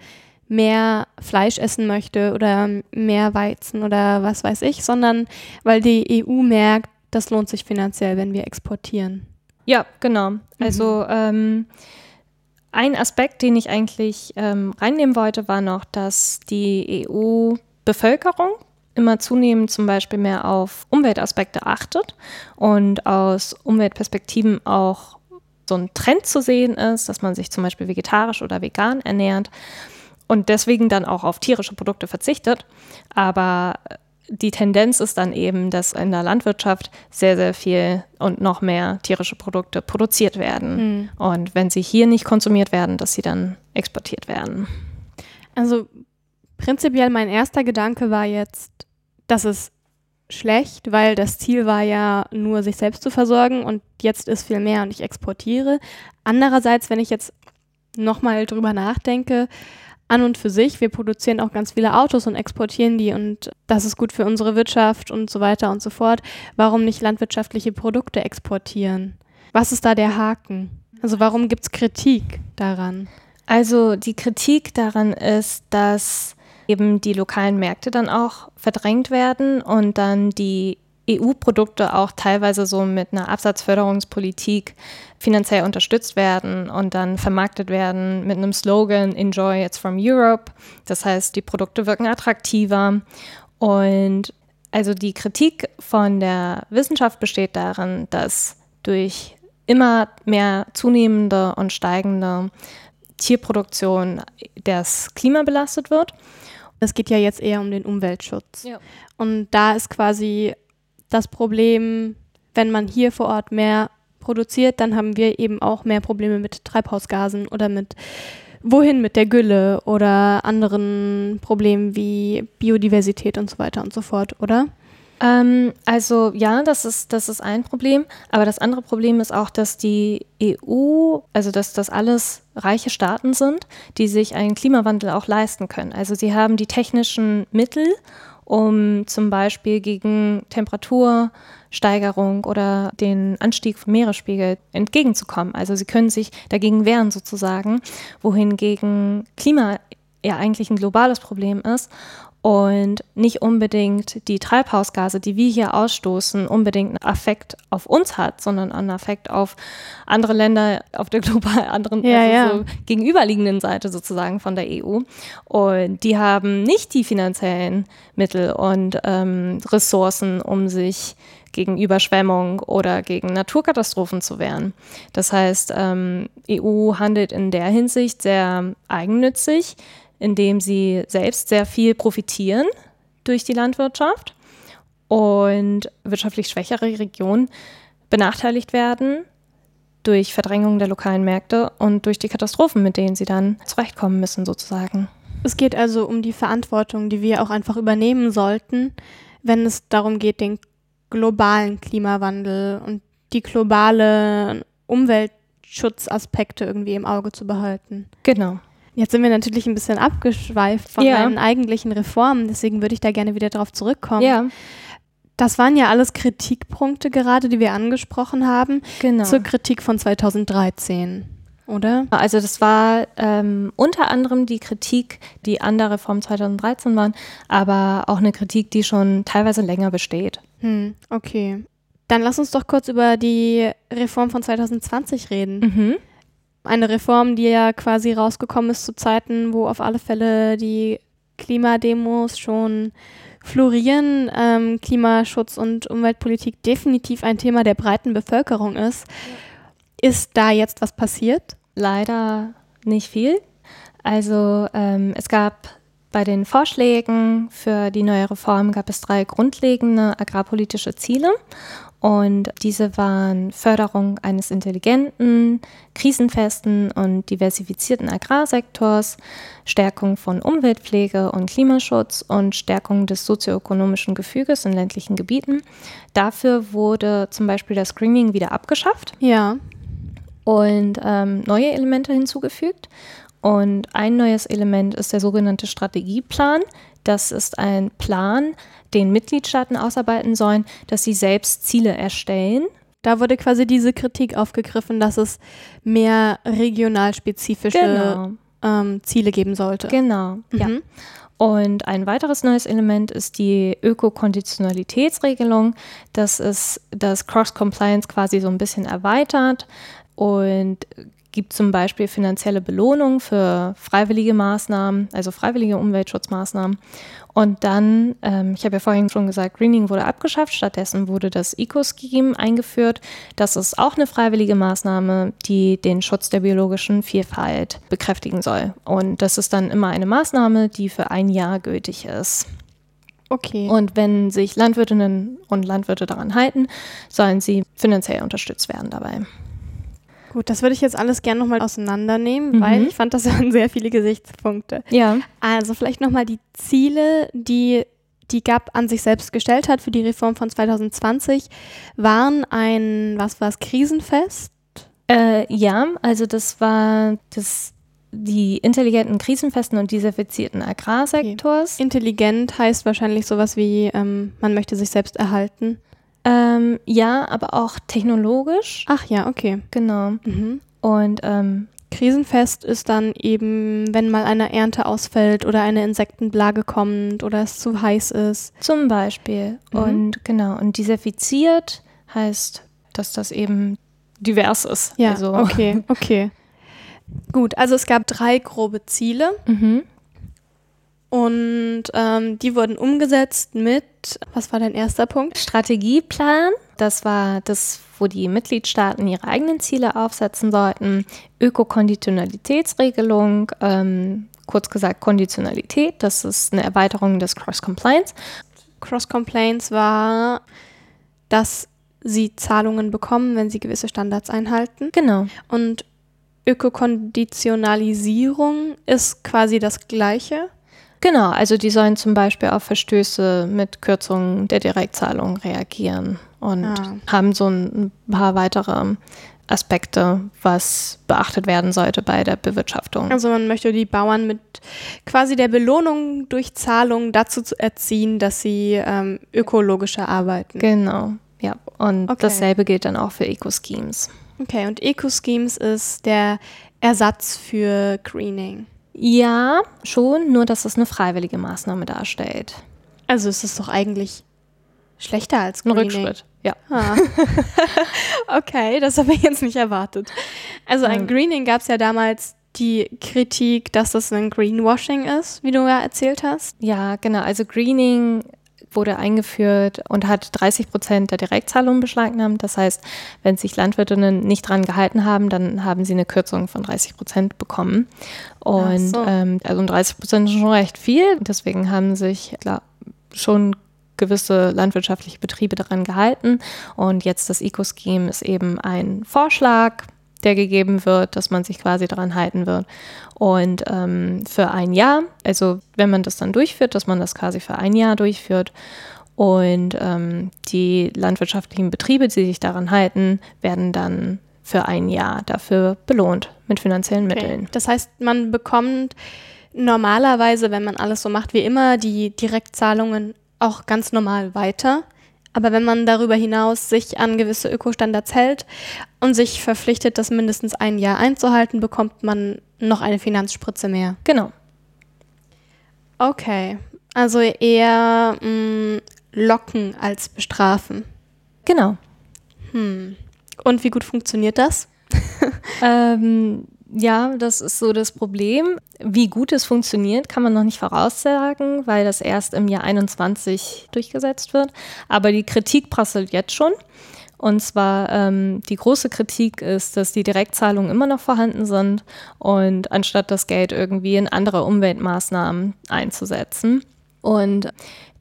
mehr Fleisch essen möchte oder mehr Weizen oder was weiß ich, sondern weil die EU merkt, das lohnt sich finanziell, wenn wir exportieren. Ja, genau. Also mhm. ähm, ein Aspekt, den ich eigentlich ähm, reinnehmen wollte, war noch, dass die EU-Bevölkerung immer zunehmend zum Beispiel mehr auf Umweltaspekte achtet und aus Umweltperspektiven auch so ein Trend zu sehen ist, dass man sich zum Beispiel vegetarisch oder vegan ernährt und deswegen dann auch auf tierische Produkte verzichtet. Aber die Tendenz ist dann eben, dass in der Landwirtschaft sehr, sehr viel und noch mehr tierische Produkte produziert werden. Mhm. Und wenn sie hier nicht konsumiert werden, dass sie dann exportiert werden. Also prinzipiell mein erster Gedanke war jetzt, dass es schlecht, weil das Ziel war ja nur, sich selbst zu versorgen und jetzt ist viel mehr und ich exportiere. Andererseits, wenn ich jetzt nochmal drüber nachdenke, an und für sich. Wir produzieren auch ganz viele Autos und exportieren die und das ist gut für unsere Wirtschaft und so weiter und so fort. Warum nicht landwirtschaftliche Produkte exportieren? Was ist da der Haken? Also warum gibt es Kritik daran? Also die Kritik daran ist, dass eben die lokalen Märkte dann auch verdrängt werden und dann die EU-Produkte auch teilweise so mit einer Absatzförderungspolitik finanziell unterstützt werden und dann vermarktet werden mit einem Slogan Enjoy It's from Europe. Das heißt, die Produkte wirken attraktiver. Und also die Kritik von der Wissenschaft besteht darin, dass durch immer mehr zunehmende und steigende Tierproduktion das Klima belastet wird. Es geht ja jetzt eher um den Umweltschutz. Ja. Und da ist quasi das Problem, wenn man hier vor Ort mehr produziert, dann haben wir eben auch mehr Probleme mit Treibhausgasen oder mit wohin mit der Gülle oder anderen Problemen wie Biodiversität und so weiter und so fort, oder? Ähm, also ja, das ist, das ist ein Problem. Aber das andere Problem ist auch, dass die EU, also dass das alles reiche Staaten sind, die sich einen Klimawandel auch leisten können. Also sie haben die technischen Mittel um zum Beispiel gegen Temperatursteigerung oder den Anstieg vom Meeresspiegel entgegenzukommen. Also sie können sich dagegen wehren sozusagen, wohingegen Klima ja eigentlich ein globales Problem ist und nicht unbedingt die Treibhausgase, die wir hier ausstoßen, unbedingt einen Effekt auf uns hat, sondern einen Effekt auf andere Länder auf der <laughs> global anderen, ja, also ja. So gegenüberliegenden Seite sozusagen von der EU. Und die haben nicht die finanziellen Mittel und ähm, Ressourcen, um sich gegen Überschwemmung oder gegen Naturkatastrophen zu wehren. Das heißt, ähm, EU handelt in der Hinsicht sehr eigennützig indem sie selbst sehr viel profitieren durch die Landwirtschaft und wirtschaftlich schwächere Regionen benachteiligt werden durch Verdrängung der lokalen Märkte und durch die Katastrophen, mit denen sie dann zurechtkommen müssen, sozusagen. Es geht also um die Verantwortung, die wir auch einfach übernehmen sollten, wenn es darum geht, den globalen Klimawandel und die globale Umweltschutzaspekte irgendwie im Auge zu behalten. Genau. Jetzt sind wir natürlich ein bisschen abgeschweift von Ja. meinen eigentlichen Reformen, deswegen würde ich da gerne wieder drauf zurückkommen. Ja, Das waren ja alles Kritikpunkte gerade, die wir angesprochen haben, genau. zur Kritik von 2013, oder? Also das war ähm, unter anderem die Kritik, die an der Reform 2013 waren, aber auch eine Kritik, die schon teilweise länger besteht. Hm, okay. Dann lass uns doch kurz über die Reform von 2020 reden. Mhm. Eine Reform, die ja quasi rausgekommen ist zu Zeiten, wo auf alle Fälle die Klimademos schon florieren, ähm, Klimaschutz und Umweltpolitik definitiv ein Thema der breiten Bevölkerung ist. Ist da jetzt was passiert? Leider nicht viel. Also ähm, es gab bei den Vorschlägen für die neue Reform gab es drei grundlegende agrarpolitische Ziele. Und diese waren Förderung eines intelligenten, krisenfesten und diversifizierten Agrarsektors, Stärkung von Umweltpflege und Klimaschutz und Stärkung des sozioökonomischen Gefüges in ländlichen Gebieten. Dafür wurde zum Beispiel das Screening wieder abgeschafft Ja. und ähm, neue Elemente hinzugefügt. Und ein neues Element ist der sogenannte Strategieplan, Das ist ein Plan, den Mitgliedstaaten ausarbeiten sollen, dass sie selbst Ziele erstellen. Da wurde quasi diese Kritik aufgegriffen, dass es mehr regional spezifische Genau. ähm, Ziele geben sollte. Genau. Ja. Mhm. Und ein weiteres neues Element ist die Ökokonditionalitätsregelung. Das ist das Cross-Compliance quasi so ein bisschen erweitert und gibt zum Beispiel finanzielle Belohnung für freiwillige Maßnahmen, also freiwillige Umweltschutzmaßnahmen. Und dann, ähm, ich habe ja vorhin schon gesagt, Greening wurde abgeschafft, stattdessen wurde das Eco-Scheme eingeführt. Das ist auch eine freiwillige Maßnahme, die den Schutz der biologischen Vielfalt bekräftigen soll. Und das ist dann immer eine Maßnahme, die für ein Jahr gültig ist. Okay. Und wenn sich Landwirtinnen und Landwirte daran halten, sollen sie finanziell unterstützt werden dabei. Gut, das würde ich jetzt alles gerne nochmal auseinandernehmen, Mhm. weil ich fand, das <laughs> waren sehr viele Gesichtspunkte. Ja. Also vielleicht nochmal die Ziele, die die GAP an sich selbst gestellt hat für die Reform von 2020, waren ein, was war es, Krisenfest? Äh, ja, also das war das, die intelligenten, krisenfesten und diversifizierten Agrarsektors. Intelligent heißt wahrscheinlich sowas wie, ähm, man möchte sich selbst erhalten. Ähm, ja, aber auch technologisch. Ach ja, okay. Genau. Mhm. Und ähm, Krisenfest ist dann eben, wenn mal eine Ernte ausfällt oder eine Insektenplage kommt oder es zu heiß ist. zum Beispiel. Mhm. Und genau. Und diversifiziert heißt, dass das eben divers ist. Ja, also, okay, okay. <laughs> Gut, also es gab drei grobe Ziele Mhm. Und ähm, die wurden umgesetzt mit, was war dein erster Punkt? Strategieplan, das war das, wo die Mitgliedstaaten ihre eigenen Ziele aufsetzen sollten. Ökokonditionalitätsregelung, ähm, kurz gesagt Konditionalität, das ist eine Erweiterung des Cross-Compliance. Cross-Complaints war, dass sie Zahlungen bekommen, wenn sie gewisse Standards einhalten. Genau. Und Ökokonditionalisierung ist quasi das Gleiche. Genau, also die sollen zum Beispiel auf Verstöße mit Kürzungen der Direktzahlung reagieren und Ah. haben so ein paar weitere Aspekte, was beachtet werden sollte bei der Bewirtschaftung. Also man möchte die Bauern mit quasi der Belohnung durch Zahlung dazu zu erziehen, dass sie ähm, ökologischer arbeiten. Genau, ja. Und Okay. dasselbe gilt dann auch für Eco-Schemes. Okay, und Eco-Schemes ist der Ersatz für Greening. Ja, schon, nur dass es eine freiwillige Maßnahme darstellt. Also ist es doch eigentlich schlechter als Ein Greening. Rückschritt, ja. Ah. <laughs> okay, das habe ich jetzt nicht erwartet. Also ein. Greening gab es ja damals die Kritik, dass das ein Greenwashing ist, wie du ja erzählt hast. Ja, genau. Also Greening wurde eingeführt und hat 30 Prozent der Direktzahlungen beschlagnahmt. Das heißt, wenn sich Landwirtinnen nicht dran gehalten haben, dann haben sie eine Kürzung von 30 Prozent bekommen. Und so. ähm, also 30 Prozent ist schon recht viel. Deswegen haben sich klar, schon gewisse landwirtschaftliche Betriebe daran gehalten. Und jetzt das Eco-Scheme ist eben ein Vorschlag, der gegeben wird, dass man sich quasi daran halten wird. Und ähm, für ein Jahr, also wenn man das dann durchführt, dass man das quasi für ein Jahr durchführt. Und ähm, die landwirtschaftlichen Betriebe, die sich daran halten, werden dann für ein Jahr dafür belohnt mit finanziellen Mitteln. Das heißt, man bekommt normalerweise, wenn man alles so macht wie immer, die Direktzahlungen auch ganz normal weiter. Aber wenn man darüber hinaus sich an gewisse Ökostandards hält und sich verpflichtet, das mindestens ein Jahr einzuhalten, bekommt man noch eine Finanzspritze mehr. Genau. Okay, also eher mh, locken als bestrafen. Genau. Hm. Und wie gut funktioniert das? <laughs> Ähm, ja, das ist so das Problem. Wie gut es funktioniert, kann man noch nicht voraussagen, weil das erst im Jahr 21 durchgesetzt wird. Aber die Kritik prasselt jetzt schon. Und zwar ähm, die große Kritik ist, dass die Direktzahlungen immer noch vorhanden sind und anstatt das Geld irgendwie in andere Umweltmaßnahmen einzusetzen. Und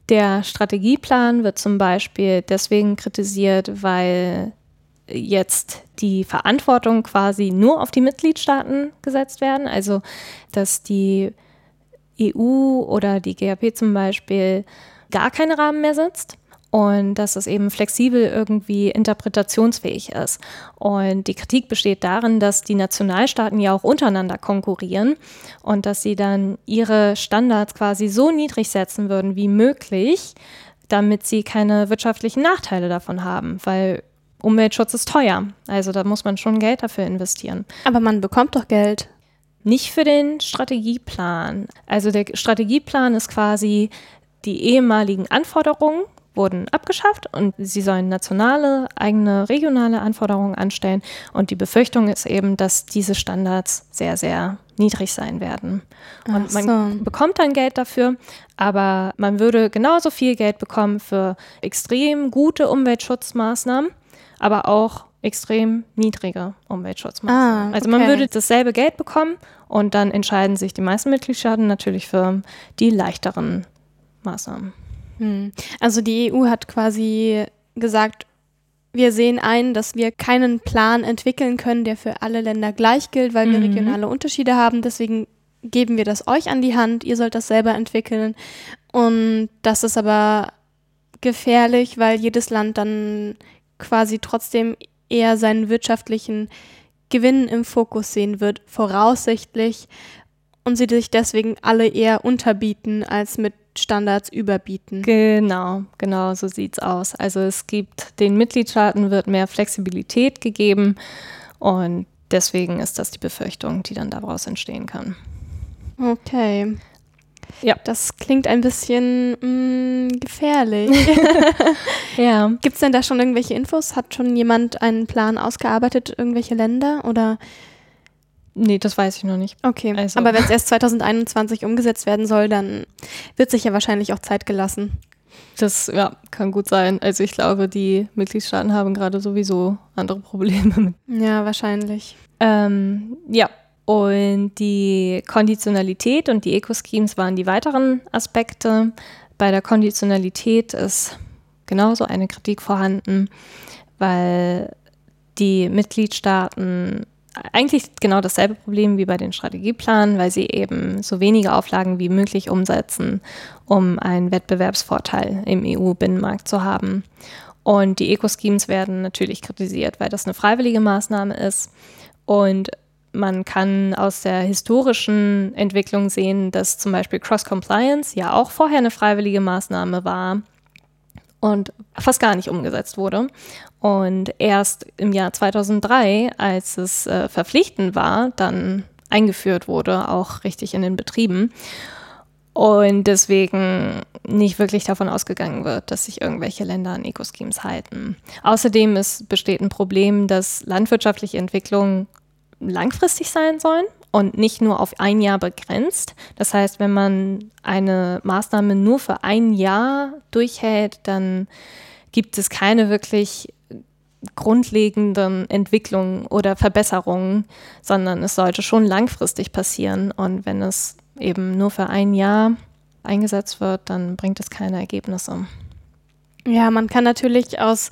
der Strategieplan wird zum Beispiel deswegen kritisiert, weil jetzt die Verantwortung quasi nur auf die Mitgliedstaaten gesetzt werden. Also, dass die EU oder die GAP zum Beispiel gar keine Rahmen mehr setzt und dass es eben flexibel irgendwie interpretationsfähig ist. Und die Kritik besteht darin, dass die Nationalstaaten ja auch untereinander konkurrieren und dass sie dann ihre Standards quasi so niedrig setzen würden wie möglich, damit sie keine wirtschaftlichen Nachteile davon haben, weil Umweltschutz ist teuer. Also da muss man schon Geld dafür investieren. Aber man bekommt doch Geld. Nicht für den Strategieplan. Also der Strategieplan ist quasi die ehemaligen Anforderungen wurden abgeschafft und sie sollen nationale, eigene, regionale Anforderungen anstellen. Und die Befürchtung ist eben, dass diese Standards sehr, sehr niedrig sein werden. Und Ach man so. bekommt dann Geld dafür, aber man würde genauso viel Geld bekommen für extrem gute Umweltschutzmaßnahmen, aber auch extrem niedrige Umweltschutzmaßnahmen. Ah, Also man okay. würde dasselbe Geld bekommen und dann entscheiden sich die meisten Mitgliedstaaten natürlich für die leichteren Maßnahmen. Hm. Also die EU hat quasi gesagt, wir sehen ein, dass wir keinen Plan entwickeln können, der für alle Länder gleich gilt, weil wir Mhm. regionale Unterschiede haben. Deswegen geben wir das euch an die Hand. Ihr sollt das selber entwickeln. Und das ist aber gefährlich, weil jedes Land dann quasi trotzdem eher seinen wirtschaftlichen Gewinn im Fokus sehen wird, voraussichtlich. Und sie sich deswegen alle eher unterbieten, als mit Standards überbieten. Genau, genau so sieht's aus. Also es gibt den Mitgliedstaaten wird mehr Flexibilität gegeben und deswegen ist das die Befürchtung, die dann daraus entstehen kann. Okay. Ja. Das klingt ein bisschen mh, gefährlich. <laughs> Ja. Gibt es denn da schon irgendwelche Infos? Hat schon jemand einen Plan ausgearbeitet, irgendwelche Länder? Oder Nee, das weiß ich noch nicht. okay. Also- Aber wenn es erst 2021 umgesetzt werden soll, dann wird sich ja wahrscheinlich auch Zeit gelassen. Das ja, kann gut sein. Also ich glaube, die Mitgliedstaaten haben gerade sowieso andere Probleme. Ja, wahrscheinlich. Ähm, ja, und die Konditionalität und die Eco-Schemes waren die weiteren Aspekte. Bei der Konditionalität ist genauso eine Kritik vorhanden, weil die Mitgliedstaaten eigentlich genau dasselbe Problem wie bei den Strategieplanen, weil sie eben so wenige Auflagen wie möglich umsetzen, um einen Wettbewerbsvorteil im EU-Binnenmarkt zu haben. Und die Eco-Schemes werden natürlich kritisiert, weil das eine freiwillige Maßnahme ist. Und man kann aus der historischen Entwicklung sehen, dass zum Beispiel Cross-Compliance ja auch vorher eine freiwillige Maßnahme war und fast gar nicht umgesetzt wurde. Und erst im Jahr 2003, als es äh, verpflichtend war, dann eingeführt wurde, auch richtig in den Betrieben. Und deswegen nicht wirklich davon ausgegangen wird, dass sich irgendwelche Länder an Eco-Schemes halten. Außerdem ist, besteht ein Problem, dass landwirtschaftliche Entwicklungen langfristig sein sollen und nicht nur auf ein Jahr begrenzt. Das heißt, wenn man eine Maßnahme nur für ein Jahr durchhält, dann gibt es keine wirklich grundlegenden Entwicklungen oder Verbesserungen, sondern es sollte schon langfristig passieren. Und wenn es eben nur für ein Jahr eingesetzt wird, dann bringt es keine Ergebnisse. Ja, man kann natürlich aus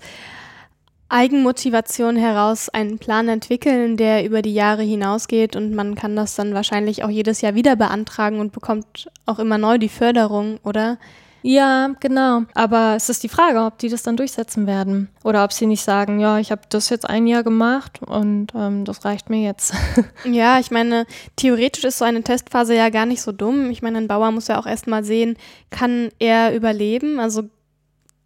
Eigenmotivation heraus einen Plan entwickeln, der über die Jahre hinausgeht und man kann das dann wahrscheinlich auch jedes Jahr wieder beantragen und bekommt auch immer neu die Förderung, oder? Ja, genau. Aber es ist die Frage, ob die das dann durchsetzen werden. Oder ob sie nicht sagen, ja, ich habe das jetzt ein Jahr gemacht und ähm, das reicht mir jetzt. <laughs> Ja, ich meine, theoretisch ist so eine Testphase ja gar nicht so dumm. Ich meine, ein Bauer muss ja auch erstmal sehen, kann er überleben? Also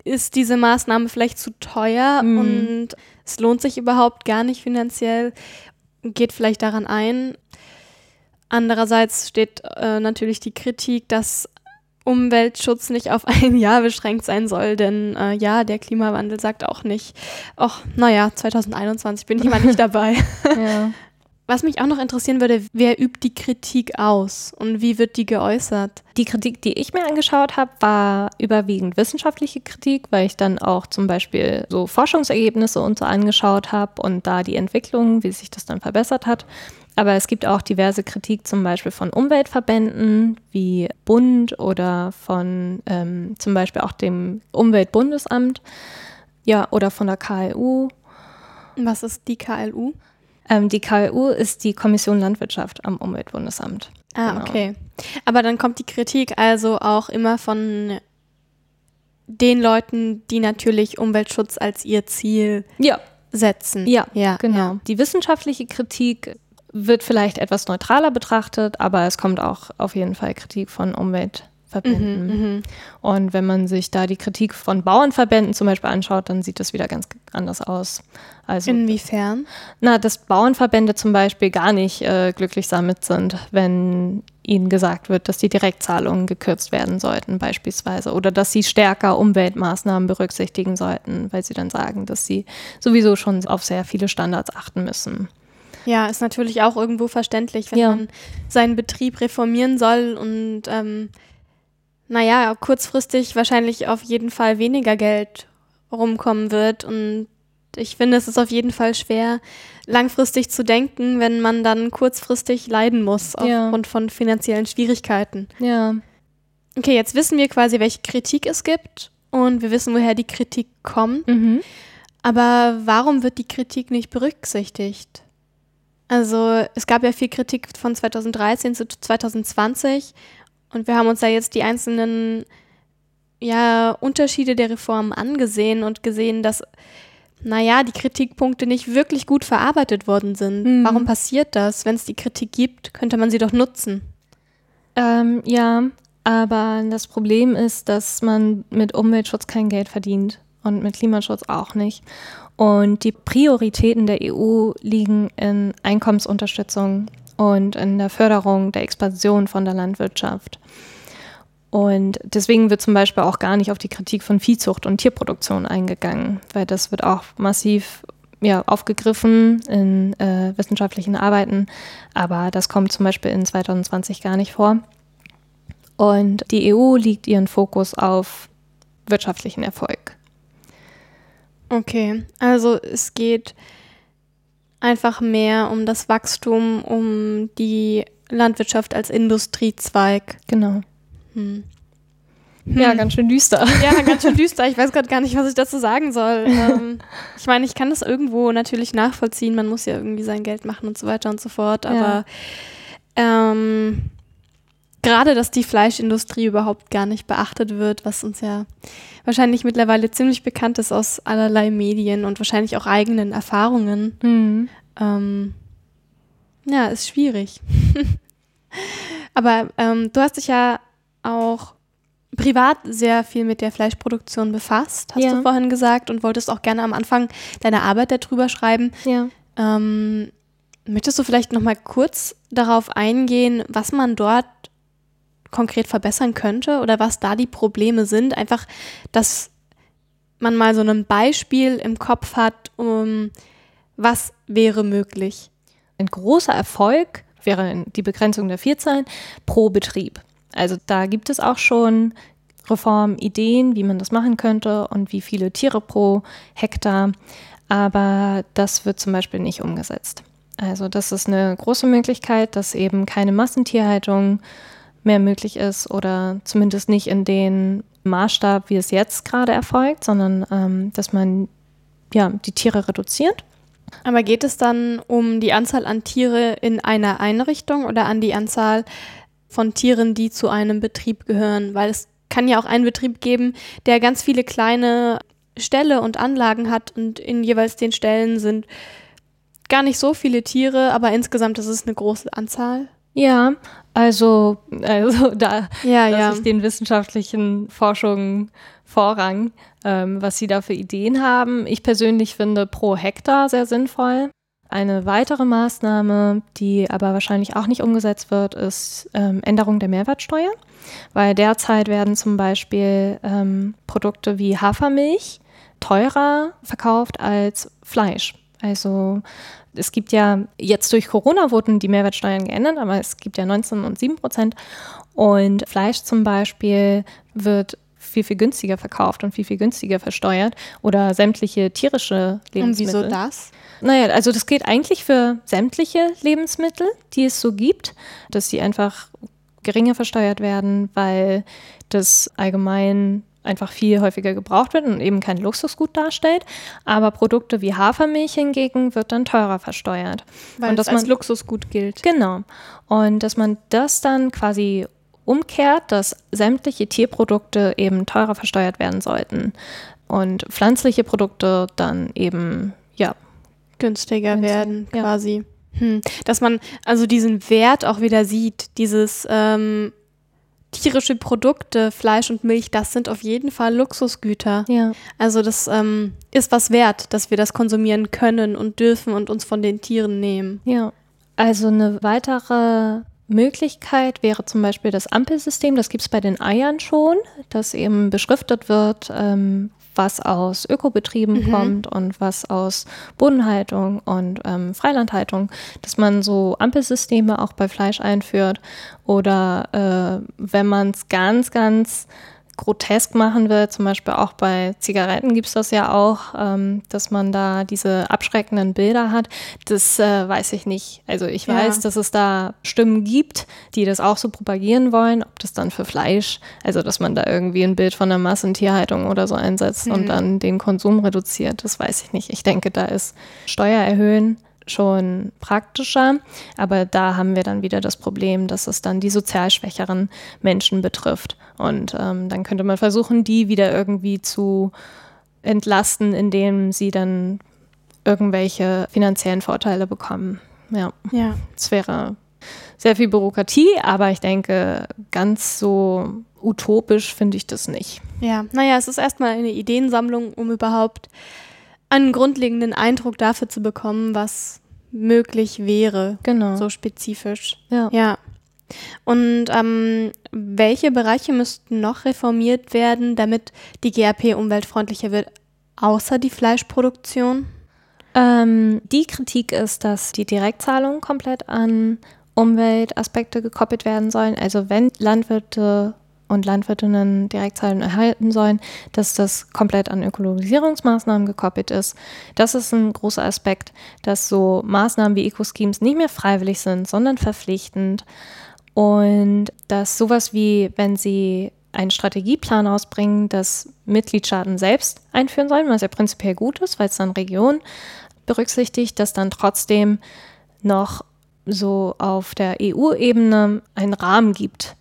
ist diese Maßnahme vielleicht zu teuer Mhm. und es lohnt sich überhaupt gar nicht finanziell, geht vielleicht daran ein. Andererseits steht äh, natürlich die Kritik, dass Umweltschutz nicht auf <laughs> ein Jahr beschränkt sein soll, denn äh, ja, der Klimawandel sagt auch nicht, ach, naja, 2021 bin ich mal nicht <laughs> dabei. ja. Was mich auch noch interessieren würde, wer übt die Kritik aus und wie wird die geäußert? Die Kritik, die ich mir angeschaut habe, war überwiegend wissenschaftliche Kritik, weil ich dann auch zum Beispiel so Forschungsergebnisse und so angeschaut habe und da die Entwicklung, wie sich das dann verbessert hat. Aber es gibt auch diverse Kritik zum Beispiel von Umweltverbänden wie Bund oder von ähm, zum Beispiel auch dem Umweltbundesamt, ja, oder von der KLU. Was ist die KLU? Ähm, die KLU ist die Kommission Landwirtschaft am Umweltbundesamt. Ah, Genau. okay. Aber dann kommt die Kritik also auch immer von den Leuten, die natürlich Umweltschutz als ihr Ziel ja. setzen. Ja, ja genau. Ja. Die wissenschaftliche Kritik wird vielleicht etwas neutraler betrachtet, aber es kommt auch auf jeden Fall Kritik von Umwelt Verbänden. Mhm, mhm, und wenn man sich da die Kritik von Bauernverbänden zum Beispiel anschaut, dann sieht das wieder ganz anders aus. Also, Inwiefern? Na, dass Bauernverbände zum Beispiel gar nicht äh, glücklich damit sind, wenn ihnen gesagt wird, dass die Direktzahlungen gekürzt werden sollten beispielsweise oder dass sie stärker Umweltmaßnahmen berücksichtigen sollten, weil sie dann sagen, dass sie sowieso schon auf sehr viele Standards achten müssen. Ja, ist natürlich auch irgendwo verständlich, wenn ja. man seinen Betrieb reformieren soll und ähm, naja, kurzfristig wahrscheinlich auf jeden Fall weniger Geld rumkommen wird. Und ich finde, es ist auf jeden Fall schwer, langfristig zu denken, wenn man dann kurzfristig leiden muss aufgrund ja. von finanziellen Schwierigkeiten. Ja. Okay, jetzt wissen wir quasi, welche Kritik es gibt und wir wissen, woher die Kritik kommt. Mhm. Aber warum wird die Kritik nicht berücksichtigt? Also es gab ja viel Kritik von 2013 zu 2020 und wir haben uns da jetzt die einzelnen ja, Unterschiede der Reformen angesehen und gesehen, dass, naja, die Kritikpunkte nicht wirklich gut verarbeitet worden sind. Mhm. Warum passiert das? Wenn es die Kritik gibt, könnte man sie doch nutzen. Ähm, ja, aber das Problem ist, dass man mit Umweltschutz kein Geld verdient und mit Klimaschutz auch nicht. Und die Prioritäten der EU liegen in Einkommensunterstützung und in der Förderung der Expansion von der Landwirtschaft. Und deswegen wird zum Beispiel auch gar nicht auf die Kritik von Viehzucht und Tierproduktion eingegangen, weil das wird auch massiv ja, aufgegriffen in äh, wissenschaftlichen Arbeiten, aber das kommt zum Beispiel in 2020 gar nicht vor. Und die EU legt ihren Fokus auf wirtschaftlichen Erfolg. Okay, also es geht einfach mehr um das Wachstum, um die Landwirtschaft als Industriezweig. Genau. Hm. Ja, hm. ganz schön düster. Ja, ganz schön <laughs> düster. Ich weiß gerade gar nicht, was ich dazu sagen soll. <laughs> Ähm, ich meine, ich kann das irgendwo natürlich nachvollziehen. Man muss ja irgendwie sein Geld machen und so weiter und so fort. Aber ja. ähm, gerade, dass die Fleischindustrie überhaupt gar nicht beachtet wird, was uns ja wahrscheinlich mittlerweile ziemlich bekannt ist aus allerlei Medien und wahrscheinlich auch eigenen Erfahrungen. Mhm. Ähm, ja, ist schwierig. <laughs> Aber ähm, du hast dich ja auch privat sehr viel mit der Fleischproduktion befasst, hast ja. du vorhin gesagt, und wolltest auch gerne am Anfang deiner Arbeit darüber schreiben. Ja. Ähm, möchtest du vielleicht noch mal kurz darauf eingehen, was man dort konkret verbessern könnte oder was da die Probleme sind. Einfach, dass man mal so ein Beispiel im Kopf hat, um was wäre möglich. Ein großer Erfolg wäre die Begrenzung der Vierzahlen pro Betrieb. Also da gibt es auch schon Reformideen, wie man das machen könnte und wie viele Tiere pro Hektar. Aber das wird zum Beispiel nicht umgesetzt. Also das ist eine große Möglichkeit, dass eben keine Massentierhaltung mehr möglich ist oder zumindest nicht in den Maßstab, wie es jetzt gerade erfolgt, sondern ähm, dass man ja, die Tiere reduziert. Aber geht es dann um die Anzahl an Tiere in einer Einrichtung oder an die Anzahl von Tieren, die zu einem Betrieb gehören? Weil es kann ja auch einen Betrieb geben, der ganz viele kleine Ställe und Anlagen hat und in jeweils den Ställen sind gar nicht so viele Tiere, aber insgesamt ist es eine große Anzahl. Ja, also, also <laughs> da ja, lasse ja. ich den wissenschaftlichen Forschungen Vorrang, ähm, was sie da für Ideen haben. Ich persönlich finde pro Hektar sehr sinnvoll. Eine weitere Maßnahme, die aber wahrscheinlich auch nicht umgesetzt wird, ist ähm, Änderung der Mehrwertsteuer, weil derzeit werden zum Beispiel ähm, Produkte wie Hafermilch teurer verkauft als Fleisch. Also es gibt ja jetzt durch Corona wurden die Mehrwertsteuern geändert, aber es gibt ja 19 und 7 Prozent. Und Fleisch zum Beispiel wird viel, viel günstiger verkauft und viel, viel günstiger versteuert oder sämtliche tierische Lebensmittel. Und wieso das? Naja, also das geht eigentlich für sämtliche Lebensmittel, die es so gibt, dass sie einfach geringer versteuert werden, weil das allgemein einfach viel häufiger gebraucht wird und eben kein Luxusgut darstellt. Aber Produkte wie Hafermilch hingegen wird dann teurer versteuert. Weil und es als Luxusgut gilt. Genau. Und dass man das dann quasi umkehrt, dass sämtliche Tierprodukte eben teurer versteuert werden sollten und pflanzliche Produkte dann eben, ja. Günstiger werden, ja. quasi. Hm. Dass man also diesen Wert auch wieder sieht, dieses ähm, tierische Produkte, Fleisch und Milch, das sind auf jeden Fall Luxusgüter. Ja. Also das ähm, ist was wert, dass wir das konsumieren können und dürfen und uns von den Tieren nehmen. Ja. Also eine weitere Möglichkeit wäre zum Beispiel das Ampelsystem. Das gibt es bei den Eiern schon, dass eben beschriftet wird, ähm, was aus Ökobetrieben mhm. kommt und was aus Bodenhaltung und ähm, Freilandhaltung, dass man so Ampelsysteme auch bei Fleisch einführt oder äh, wenn man es ganz, ganz grotesk machen will, zum Beispiel auch bei Zigaretten gibt es das ja auch, ähm, dass man da diese abschreckenden Bilder hat. Das äh, weiß ich nicht. Also ich weiß, ja. dass es da Stimmen gibt, die das auch so propagieren wollen, ob das dann für Fleisch, also dass man da irgendwie ein Bild von der Massentierhaltung oder so einsetzt mhm. und dann den Konsum reduziert, das weiß ich nicht. Ich denke, da ist Steuer erhöhen schon praktischer, aber da haben wir dann wieder das Problem, dass es dann die sozial schwächeren Menschen betrifft. Und ähm, dann könnte man versuchen, die wieder irgendwie zu entlasten, indem sie dann irgendwelche finanziellen Vorteile bekommen. Ja, ja. es wäre sehr viel Bürokratie, aber ich denke, ganz so utopisch finde ich das nicht. Ja, naja, es ist erstmal eine Ideensammlung, um überhaupt einen grundlegenden Eindruck dafür zu bekommen, was möglich wäre. Genau. So spezifisch. Ja. Ja. Und ähm, welche Bereiche müssten noch reformiert werden, damit die GAP umweltfreundlicher wird, außer die Fleischproduktion? Ähm, die Kritik ist, dass die Direktzahlungen komplett an Umweltaspekte gekoppelt werden sollen. Also wenn Landwirte und Landwirtinnen Direktzahlungen erhalten sollen, dass das komplett an Ökologisierungsmaßnahmen gekoppelt ist. Das ist ein großer Aspekt, dass so Maßnahmen wie Eco-Schemes nicht mehr freiwillig sind, sondern verpflichtend. Und dass sowas wie, wenn sie einen Strategieplan ausbringen, dass Mitgliedstaaten selbst einführen sollen, was ja prinzipiell gut ist, weil es dann Regionen berücksichtigt, dass dann trotzdem noch so auf der EU-Ebene einen Rahmen gibt,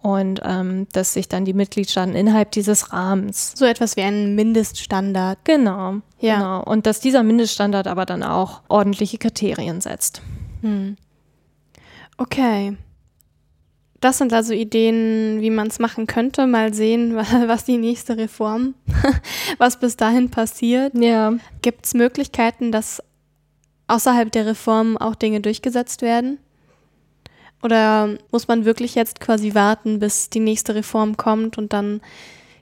und ähm, dass sich dann die Mitgliedstaaten innerhalb dieses Rahmens. So etwas wie ein Mindeststandard. Genau, ja. genau. Und dass dieser Mindeststandard aber dann auch ordentliche Kriterien setzt. Hm. Okay. Das sind also Ideen, wie man es machen könnte. Mal sehen, <laughs> was die nächste Reform, <laughs> was bis dahin passiert. Ja. Gibt es Möglichkeiten, dass außerhalb der Reform auch Dinge durchgesetzt werden? Oder muss man wirklich jetzt quasi warten, bis die nächste Reform kommt und dann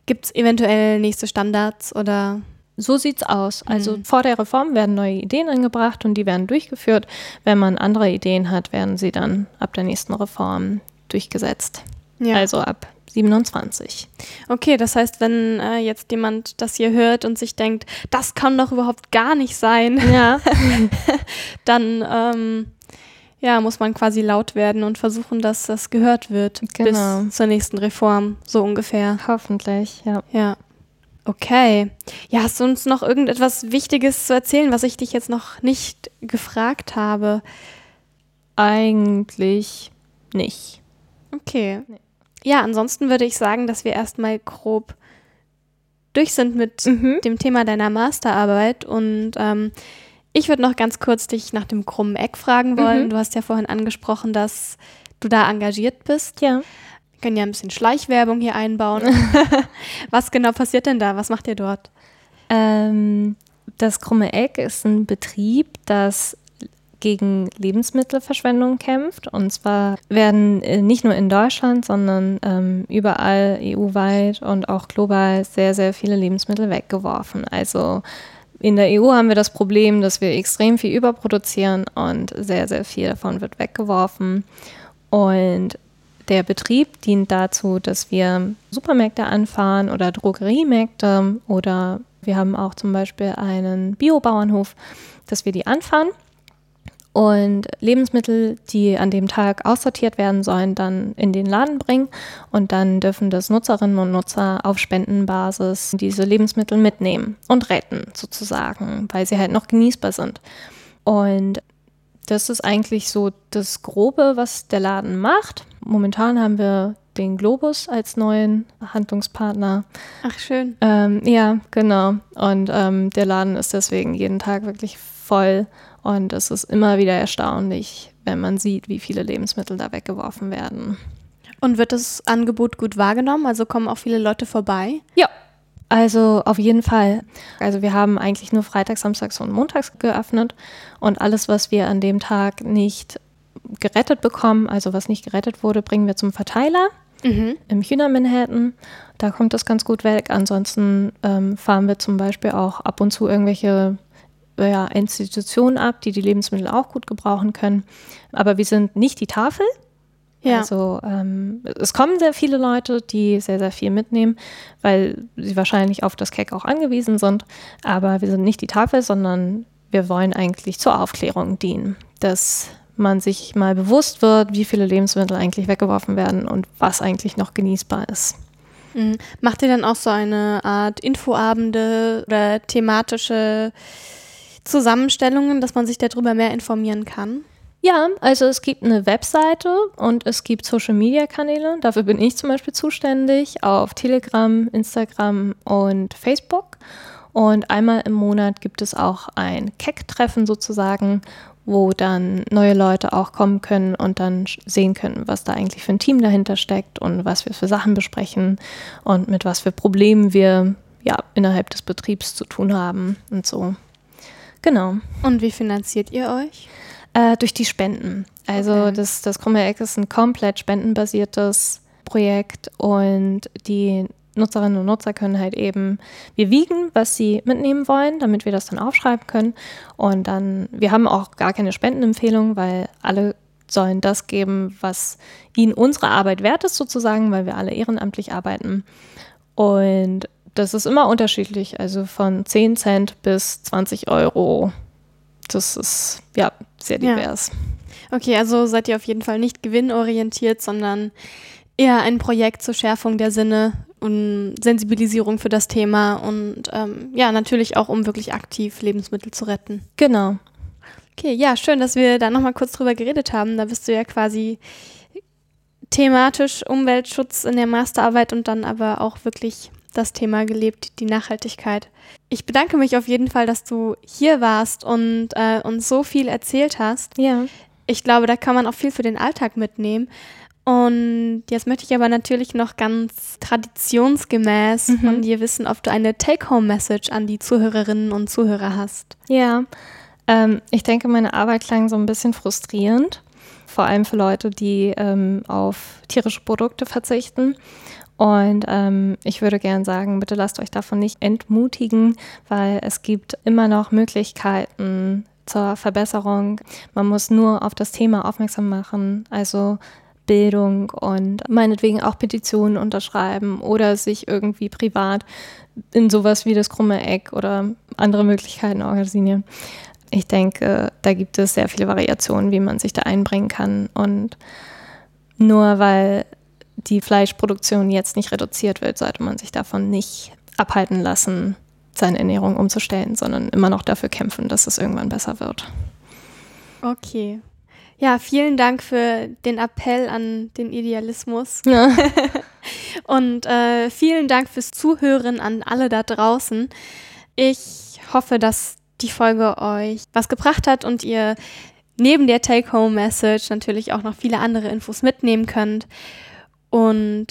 gibt es eventuell nächste Standards oder so sieht's aus. Also mhm. vor der Reform werden neue Ideen angebracht und die werden durchgeführt. Wenn man andere Ideen hat, werden sie dann ab der nächsten Reform durchgesetzt. Ja. Also ab 27. Okay, das heißt, wenn äh, jetzt jemand das hier hört und sich denkt, das kann doch überhaupt gar nicht sein, ja. <laughs> dann ähm, ja, muss man quasi laut werden und versuchen, dass das gehört wird genau. bis zur nächsten Reform, so ungefähr. Hoffentlich, ja. Ja. Okay. Ja, hast du uns noch irgendetwas Wichtiges zu erzählen, was ich dich jetzt noch nicht gefragt habe? Eigentlich nicht. Okay. Nee. Ja, ansonsten würde ich sagen, dass wir erstmal grob durch sind mit mhm. dem Thema deiner Masterarbeit und ähm, ich würde noch ganz kurz dich nach dem krummen Eck fragen wollen. Mhm. Du hast ja vorhin angesprochen, dass du da engagiert bist. Ja. Wir können ja ein bisschen Schleichwerbung hier einbauen. <laughs> Was genau passiert denn da? Was macht ihr dort? Ähm, das Krumme Eck ist ein Betrieb, das gegen Lebensmittelverschwendung kämpft. Und zwar werden äh, nicht nur in Deutschland, sondern ähm, überall EU-weit und auch global sehr, sehr viele Lebensmittel weggeworfen. Also in der EU haben wir das Problem, dass wir extrem viel überproduzieren und sehr, sehr viel davon wird weggeworfen. Und der Betrieb dient dazu, dass wir Supermärkte anfahren oder Drogeriemärkte oder wir haben auch zum Beispiel einen Biobauernhof, dass wir die anfahren und Lebensmittel, die an dem Tag aussortiert werden sollen, dann in den Laden bringen und dann dürfen das Nutzerinnen und Nutzer auf Spendenbasis diese Lebensmittel mitnehmen und retten sozusagen, weil sie halt noch genießbar sind. Und das ist eigentlich so das Grobe, was der Laden macht. Momentan haben wir den Globus als neuen Handlungspartner. Ach, schön. Ähm, ja, genau. Und ähm, der Laden ist deswegen jeden Tag wirklich voll. Und es ist immer wieder erstaunlich, wenn man sieht, wie viele Lebensmittel da weggeworfen werden. Und wird das Angebot gut wahrgenommen? Also kommen auch viele Leute vorbei? Ja, also auf jeden Fall. Also wir haben eigentlich nur Freitags, Samstags und Montags geöffnet und alles, was wir an dem Tag nicht gerettet bekommen, also was nicht gerettet wurde, bringen wir zum Verteiler mhm. im China Manhattan. Da kommt das ganz gut weg. Ansonsten ähm, fahren wir zum Beispiel auch ab und zu irgendwelche ja, Institutionen ab, die die Lebensmittel auch gut gebrauchen können. Aber wir sind nicht die Tafel. Ja. Also ähm, es kommen sehr viele Leute, die sehr, sehr viel mitnehmen, weil sie wahrscheinlich auf das Cake auch angewiesen sind. Aber wir sind nicht die Tafel, sondern wir wollen eigentlich zur Aufklärung dienen, dass man sich mal bewusst wird, wie viele Lebensmittel eigentlich weggeworfen werden und was eigentlich noch genießbar ist. Mhm. Macht ihr dann auch so eine Art Infoabende oder thematische Zusammenstellungen, dass man sich darüber mehr informieren kann? Ja, also es gibt eine Webseite und es gibt Social-Media-Kanäle. Dafür bin ich zum Beispiel zuständig auf Telegram, Instagram und Facebook. Und einmal im Monat gibt es auch ein Keck-Treffen sozusagen, wo dann neue Leute auch kommen können und dann sehen können, was da eigentlich für ein Team dahinter steckt und was wir für Sachen besprechen und mit was für Problemen wir ja innerhalb des Betriebs zu tun haben und so. Genau. Und wie finanziert ihr euch? Äh, durch die Spenden. Also okay. das, das Krumme Eck ist ein komplett spendenbasiertes Projekt und die Nutzerinnen und Nutzer können halt eben, wir wiegen, was sie mitnehmen wollen, damit wir das dann aufschreiben können. Und dann, wir haben auch gar keine Spendenempfehlung, weil alle sollen das geben, was ihnen unsere Arbeit wert ist, sozusagen, weil wir alle ehrenamtlich arbeiten. Und das ist immer unterschiedlich, also von 10 Cent bis 20 Euro. Das ist ja sehr divers. Ja. Okay, also seid ihr auf jeden Fall nicht gewinnorientiert, sondern eher ein Projekt zur Schärfung der Sinne und Sensibilisierung für das Thema und ähm, ja, natürlich auch, um wirklich aktiv Lebensmittel zu retten. Genau. Okay, ja, schön, dass wir da nochmal kurz drüber geredet haben. Da bist du ja quasi thematisch Umweltschutz in der Masterarbeit und dann aber auch wirklich das Thema gelebt, die Nachhaltigkeit. Ich bedanke mich auf jeden Fall, dass du hier warst und äh, uns so viel erzählt hast. Ja. Ich glaube, da kann man auch viel für den Alltag mitnehmen. Und jetzt möchte ich aber natürlich noch ganz traditionsgemäß mhm. von dir wissen, ob du eine Take-Home-Message an die Zuhörerinnen und Zuhörer hast. Ja, ähm, ich denke, meine Arbeit klang so ein bisschen frustrierend, vor allem für Leute, die ähm, auf tierische Produkte verzichten. Und ähm, ich würde gern sagen, bitte lasst euch davon nicht entmutigen, weil es gibt immer noch Möglichkeiten zur Verbesserung. Man muss nur auf das Thema aufmerksam machen. Also Bildung und meinetwegen auch Petitionen unterschreiben oder sich irgendwie privat in sowas wie das krumme Eck oder andere Möglichkeiten organisieren. Ich denke, da gibt es sehr viele Variationen, wie man sich da einbringen kann. Und nur weil die Fleischproduktion jetzt nicht reduziert wird, sollte man sich davon nicht abhalten lassen, seine Ernährung umzustellen, sondern immer noch dafür kämpfen, dass es irgendwann besser wird. Okay, ja, vielen Dank für den Appell an den Idealismus. Ja. <laughs> Und äh, vielen Dank fürs Zuhören an alle da draußen. Ich hoffe, dass die Folge euch was gebracht hat und ihr neben der Take-Home-Message natürlich auch noch viele andere Infos mitnehmen könnt. Und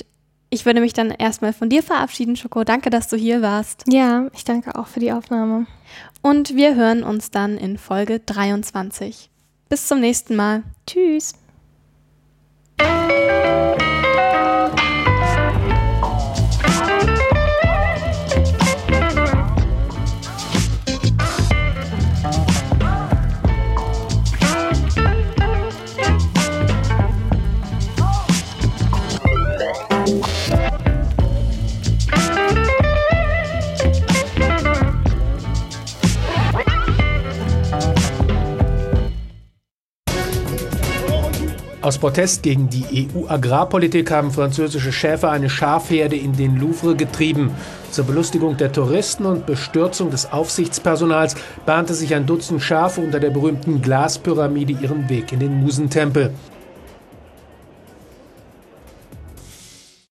ich würde mich dann erstmal von dir verabschieden, Schoko. Danke, dass du hier warst. Ja, ich danke auch für die Aufnahme. Und wir hören uns dann in Folge 23. Bis zum nächsten Mal. Tschüss. Aus Protest gegen die EU-Agrarpolitik haben französische Schäfer eine Schafherde in den Louvre getrieben. Zur Belustigung der Touristen und Bestürzung des Aufsichtspersonals bahnte sich ein Dutzend Schafe unter der berühmten Glaspyramide ihren Weg in den Musentempel.